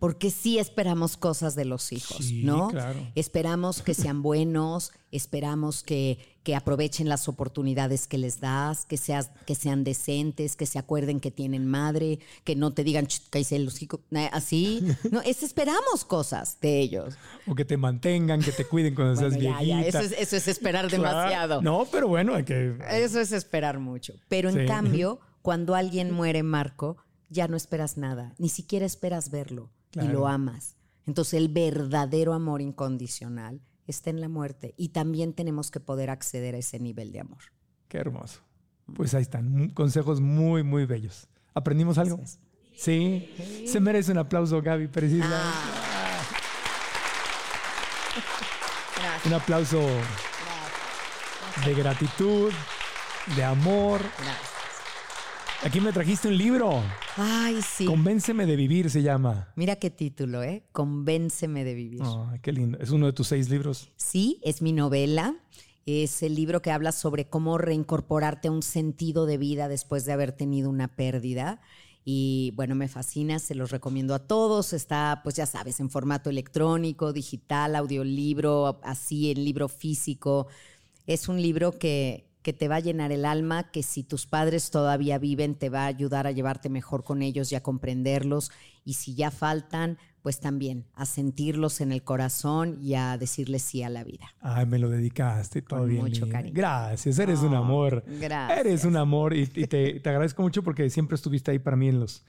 Speaker 3: Porque sí esperamos cosas de los hijos,
Speaker 4: Sí,
Speaker 3: ¿no?
Speaker 4: claro.
Speaker 3: Esperamos que sean buenos, esperamos que, que aprovechen las oportunidades que les das, que, seas, que sean decentes, que se acuerden que tienen madre, que no te digan, "Ch, cállese el hocico", eh, así. No, es, esperamos cosas de ellos.
Speaker 4: O que te mantengan, que te cuiden cuando
Speaker 3: Bueno,
Speaker 4: seas
Speaker 3: ya,
Speaker 4: viejita.
Speaker 3: ya, eso, es, eso es esperar
Speaker 4: Claro.
Speaker 3: demasiado.
Speaker 4: No, pero bueno, hay que...
Speaker 3: Eso es esperar mucho. Pero en
Speaker 4: Sí.
Speaker 3: cambio, cuando alguien muere, Marco, ya no esperas nada, ni siquiera esperas verlo y lo amas. Entonces el verdadero amor incondicional está en la muerte y también tenemos que poder acceder a ese nivel de amor.
Speaker 4: Qué hermoso. Pues ahí están, consejos muy, muy bellos. ¿Aprendimos algo?
Speaker 3: Así
Speaker 4: Sí. Se merece un aplauso, Gaby Pérez Isla.
Speaker 3: Ah. Gracias.
Speaker 4: Un aplauso de gratitud, de amor.
Speaker 3: gracias.
Speaker 4: Aquí me trajiste un libro.
Speaker 3: Ay, sí.
Speaker 4: Convénceme de vivir se llama.
Speaker 3: Mira qué título, ¿eh? Convénceme de vivir.
Speaker 4: Ay, qué lindo. Es uno de tus seis libros.
Speaker 3: Sí, es mi novela. Es el libro que habla sobre cómo reincorporarte a un sentido de vida después de haber tenido una pérdida. Y bueno, me fascina, se los recomiendo a todos. Está, pues ya sabes, en formato electrónico, digital, audiolibro, así en libro físico. Es un libro que, que te va a llenar el alma, que si tus padres todavía viven, te va a ayudar a llevarte mejor con ellos y a comprenderlos. Y si ya faltan, pues también a sentirlos en el corazón y a decirles sí a la vida.
Speaker 4: Ay, me lo dedicaste todo
Speaker 3: Con
Speaker 4: bien.
Speaker 3: mucho cariño.
Speaker 4: Gracias, eres un
Speaker 3: Oh,
Speaker 4: amor.
Speaker 3: gracias.
Speaker 4: Eres un amor y, y te, te agradezco mucho porque siempre estuviste ahí para mí en los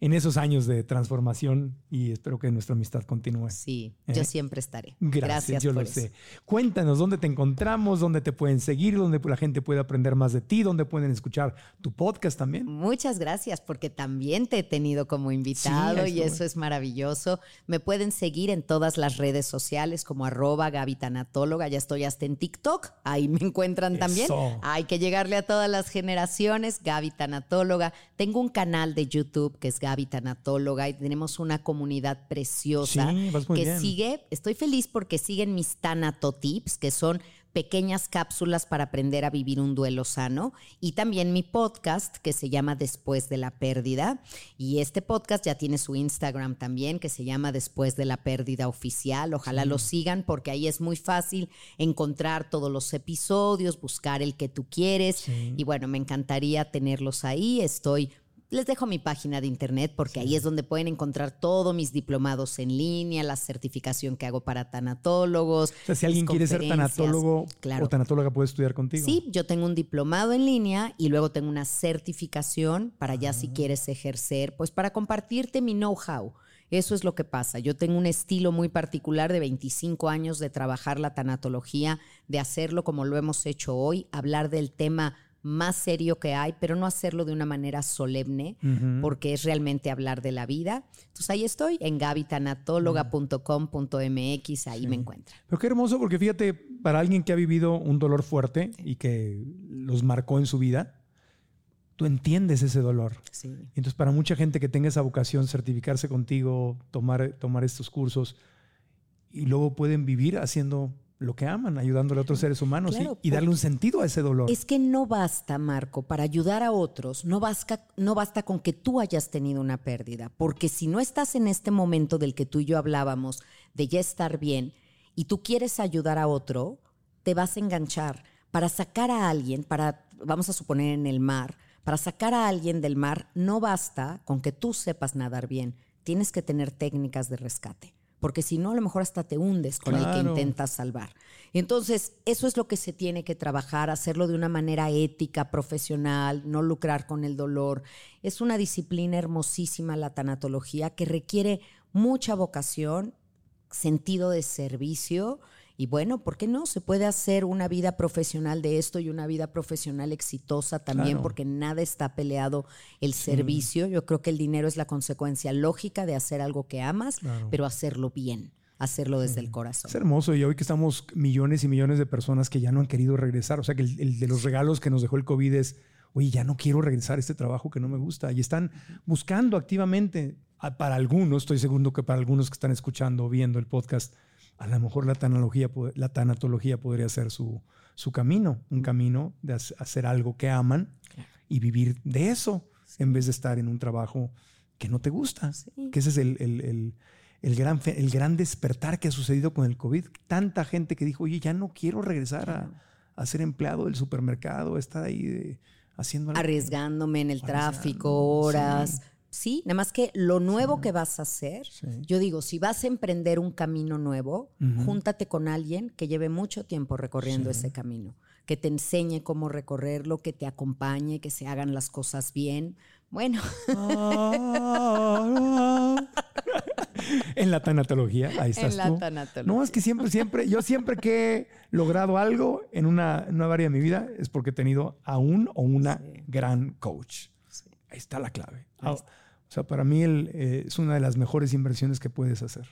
Speaker 4: en esos años de transformación y espero que nuestra amistad continúe.
Speaker 3: Sí,
Speaker 4: ¿Eh?
Speaker 3: yo siempre estaré.
Speaker 4: Gracias, yo
Speaker 3: por
Speaker 4: lo
Speaker 3: eso.
Speaker 4: sé. Cuéntanos dónde te encontramos, dónde te pueden seguir, dónde la gente puede aprender más de ti, dónde pueden escuchar tu podcast también.
Speaker 3: Muchas gracias porque también te he tenido como invitado
Speaker 4: Sí,
Speaker 3: y eso es maravilloso. Me pueden seguir en todas las redes sociales como arroba Gaby Tanatóloga. Ya estoy hasta en TikTok. Ahí me encuentran también. Hay que llegarle a todas las generaciones. Gaby Tanatóloga. Tengo un canal de YouTube que es Gaby Tanatóloga y tenemos una comunidad preciosa
Speaker 4: Sí, vas muy
Speaker 3: que
Speaker 4: bien.
Speaker 3: sigue, estoy feliz porque siguen mis Tanatotips, que son pequeñas cápsulas para aprender a vivir un duelo sano y también mi podcast que se llama Después de la pérdida y este podcast ya tiene su Instagram también que se llama Después de la pérdida oficial, ojalá lo sigan porque ahí es muy fácil encontrar todos los episodios, buscar el que tú quieres y bueno, me encantaría tenerlos ahí, estoy les dejo mi página de internet porque ahí es donde pueden encontrar todos mis diplomados en línea, la certificación que hago para tanatólogos.
Speaker 4: O sea, si alguien quiere ser tanatólogo
Speaker 3: claro.
Speaker 4: o tanatóloga, puede estudiar contigo.
Speaker 3: Sí, yo tengo un diplomado en línea y luego tengo una certificación para ya
Speaker 4: Ah.
Speaker 3: si quieres ejercer, pues para compartirte mi know-how. Eso es lo que pasa. Yo tengo un estilo muy particular de 25 años de trabajar la tanatología, de hacerlo como lo hemos hecho hoy, hablar del tema más serio que hay, pero no hacerlo de una manera solemne, porque es realmente hablar de la vida. Entonces ahí estoy, en gabitanatóloga.com.mx, ahí me encuentran.
Speaker 4: Pero qué hermoso, porque fíjate, para alguien que ha vivido un dolor fuerte y que los marcó en su vida, tú entiendes ese dolor.
Speaker 3: Sí.
Speaker 4: Entonces, para mucha gente que tenga esa vocación, certificarse contigo, tomar, tomar estos cursos, y luego pueden vivir haciendo lo que aman, ayudándole a otros seres humanos y- y, darle un sentido a ese dolor.
Speaker 3: Es que no basta, Marco, para ayudar a otros, no basta, no basta con que tú hayas tenido una pérdida, porque si no estás en este momento del que tú y yo hablábamos, de ya estar bien, y tú quieres ayudar a otro, te vas a enganchar. Para sacar a alguien, para, vamos a suponer en el mar, para sacar a alguien del mar, no basta con que tú sepas nadar bien, tienes que tener técnicas de rescate. Porque si no, a lo mejor hasta te hundes con el que intentas salvar. Entonces, eso es lo que se tiene que trabajar, hacerlo de una manera ética, profesional, no lucrar con el dolor. Es una disciplina hermosísima la tanatología que requiere mucha vocación, sentido de servicio y bueno, ¿por qué no? Se puede hacer una vida profesional de esto y una vida profesional exitosa también
Speaker 4: Claro.
Speaker 3: porque nada está peleado el servicio. Yo creo que el dinero es la consecuencia lógica de hacer algo que amas,
Speaker 4: Claro.
Speaker 3: pero hacerlo bien, hacerlo desde el corazón.
Speaker 4: Es hermoso y hoy que estamos millones y millones de personas que ya no han querido regresar, o sea que el, el de los regalos que nos dejó el COVID es, oye, ya no quiero regresar a este trabajo que no me gusta y están buscando activamente, para algunos, estoy seguro que para algunos que están escuchando o viendo el podcast, a lo mejor la tanatología, la tanatología podría ser su, su camino, un camino de hac- hacer algo que aman y vivir de eso en vez de estar en un trabajo que no te gusta. Que ese es el, el- el- el gran, el gran despertar que ha sucedido con el COVID. Tanta gente que dijo, oye, ya no quiero regresar a, a ser empleado del supermercado, estar ahí de- haciendo algo.
Speaker 3: arriesgándome en el tráfico, horas. Sí. Nada más que lo nuevo que vas a hacer,
Speaker 4: Sí.
Speaker 3: yo digo, si vas a emprender un camino nuevo, júntate con alguien que lleve mucho tiempo recorriendo ese camino, que te enseñe cómo recorrerlo, que te acompañe, que se hagan las cosas bien. Bueno,
Speaker 4: en la tanatología, ahí estás
Speaker 3: la
Speaker 4: tú.
Speaker 3: tanatología.
Speaker 4: No, es que siempre, siempre, yo siempre que he logrado algo en una, en una área de mi vida es porque he tenido a un o una gran coach. Ahí está la clave. Ah, o sea, para mí el, eh, es una de las mejores inversiones que puedes hacer.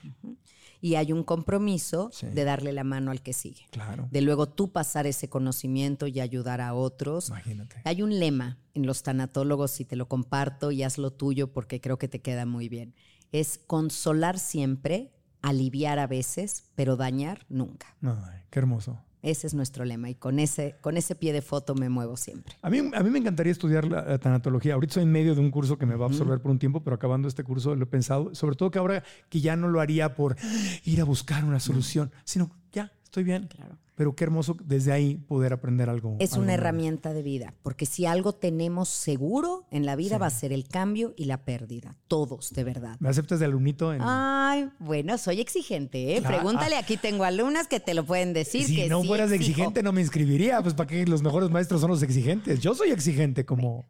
Speaker 3: y hay un compromiso
Speaker 4: Sí.
Speaker 3: de darle la mano al que sigue.
Speaker 4: Claro.
Speaker 3: De luego tú pasar ese conocimiento y ayudar a otros.
Speaker 4: Imagínate.
Speaker 3: Hay un lema en los tanatólogos y te lo comparto y hazlo tuyo porque creo que te queda muy bien. Es consolar siempre, aliviar a veces, pero dañar nunca.
Speaker 4: Ay, qué hermoso.
Speaker 3: Ese es nuestro lema y con ese, con ese pie de foto me muevo siempre.
Speaker 4: A mí, a mí me encantaría estudiar la, la tanatología. Ahorita estoy en medio de un curso que me va a absorber por un tiempo, pero acabando este curso lo he pensado, sobre todo que ahora que ya no lo haría por ir a buscar una solución, sino ya, estoy bien. Pero qué hermoso desde ahí poder aprender algo.
Speaker 3: Es
Speaker 4: algo
Speaker 3: una herramienta de vida, porque si algo tenemos seguro en la vida va a ser el cambio y la pérdida. Todos, de verdad.
Speaker 4: ¿Me aceptas de alumnito? En...
Speaker 3: Ay, bueno, soy exigente, ¿eh?
Speaker 4: Claro.
Speaker 3: Pregúntale, aquí tengo alumnas que te lo pueden decir.
Speaker 4: si
Speaker 3: que
Speaker 4: no
Speaker 3: sí
Speaker 4: fueras
Speaker 3: exijo.
Speaker 4: exigente, no me inscribiría. Pues para qué los mejores maestros son los exigentes. Yo soy exigente como,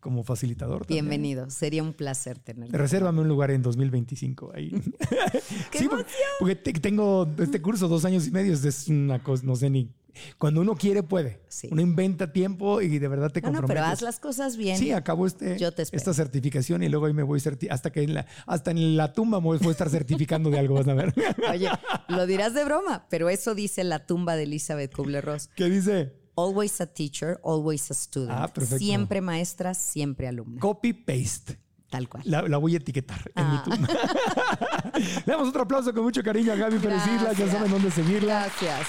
Speaker 4: como facilitador. también.
Speaker 3: Bienvenido, sería un placer tenerte.
Speaker 4: Resérvame un lugar en 2025 ahí. sí, porque, porque te- tengo este curso dos años y medio, es una cosa, no sé ni. Cuando uno quiere, puede.
Speaker 3: Sí.
Speaker 4: Uno inventa tiempo y de verdad te
Speaker 3: No, no,
Speaker 4: comprometes.
Speaker 3: pero haz las cosas bien.
Speaker 4: Sí, acabo este,
Speaker 3: Yo te
Speaker 4: esta certificación y luego ahí me voy hasta que en la, hasta en la tumba me voy a estar certificando de algo, vas a ver.
Speaker 3: Oye, lo dirás de broma, pero eso dice la tumba de Elizabeth Kubler-Ross.
Speaker 4: ¿Qué dice?
Speaker 3: Always a teacher, always a student.
Speaker 4: Ah, perfecto.
Speaker 3: Siempre maestra, siempre alumna.
Speaker 4: Copy paste.
Speaker 3: Tal cual.
Speaker 4: La, la voy a etiquetar en
Speaker 3: Ah.
Speaker 4: YouTube. Le damos otro aplauso con mucho cariño a Gaby Pérez Islas. Ya saben dónde seguirla.
Speaker 3: Gracias.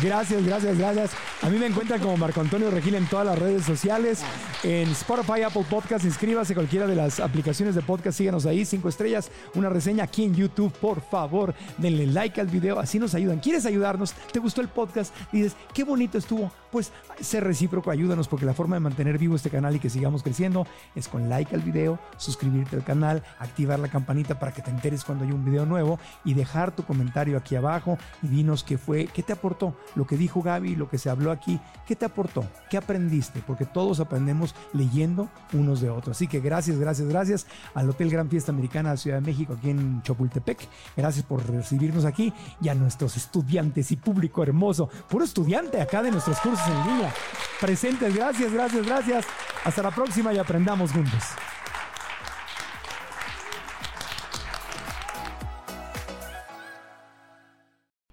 Speaker 4: Gracias, gracias, gracias. A mí me encuentran como Marco Antonio Regil en todas las redes sociales. En Spotify, Apple Podcast, inscríbase a cualquiera de las aplicaciones de podcast. Síganos ahí, cinco estrellas, una reseña aquí en YouTube. Por favor, denle like al video, así nos ayudan. ¿Quieres ayudarnos? ¿Te gustó el podcast? Dices, qué bonito estuvo. Pues sé recíproco, ayúdanos, porque la forma de mantener vivo este canal y que sigamos creciendo es con like al video, suscribirte al canal, activar la campanita para que te enteres cuando hay un video nuevo y dejar tu comentario aquí abajo y dinos qué fue, qué te aportó lo que dijo Gaby, lo que se habló aquí, qué te aportó, qué aprendiste, porque todos aprendemos leyendo unos de otros. Así que gracias, gracias, gracias al Hotel Gran Fiesta Americana de Ciudad de México aquí en Chapultepec. Gracias por recibirnos aquí y a nuestros estudiantes y público hermoso, puro estudiante acá de nuestros cursos en línea. Presentes, gracias, gracias, gracias. Hasta la próxima y aprendamos juntos.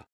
Speaker 6: он.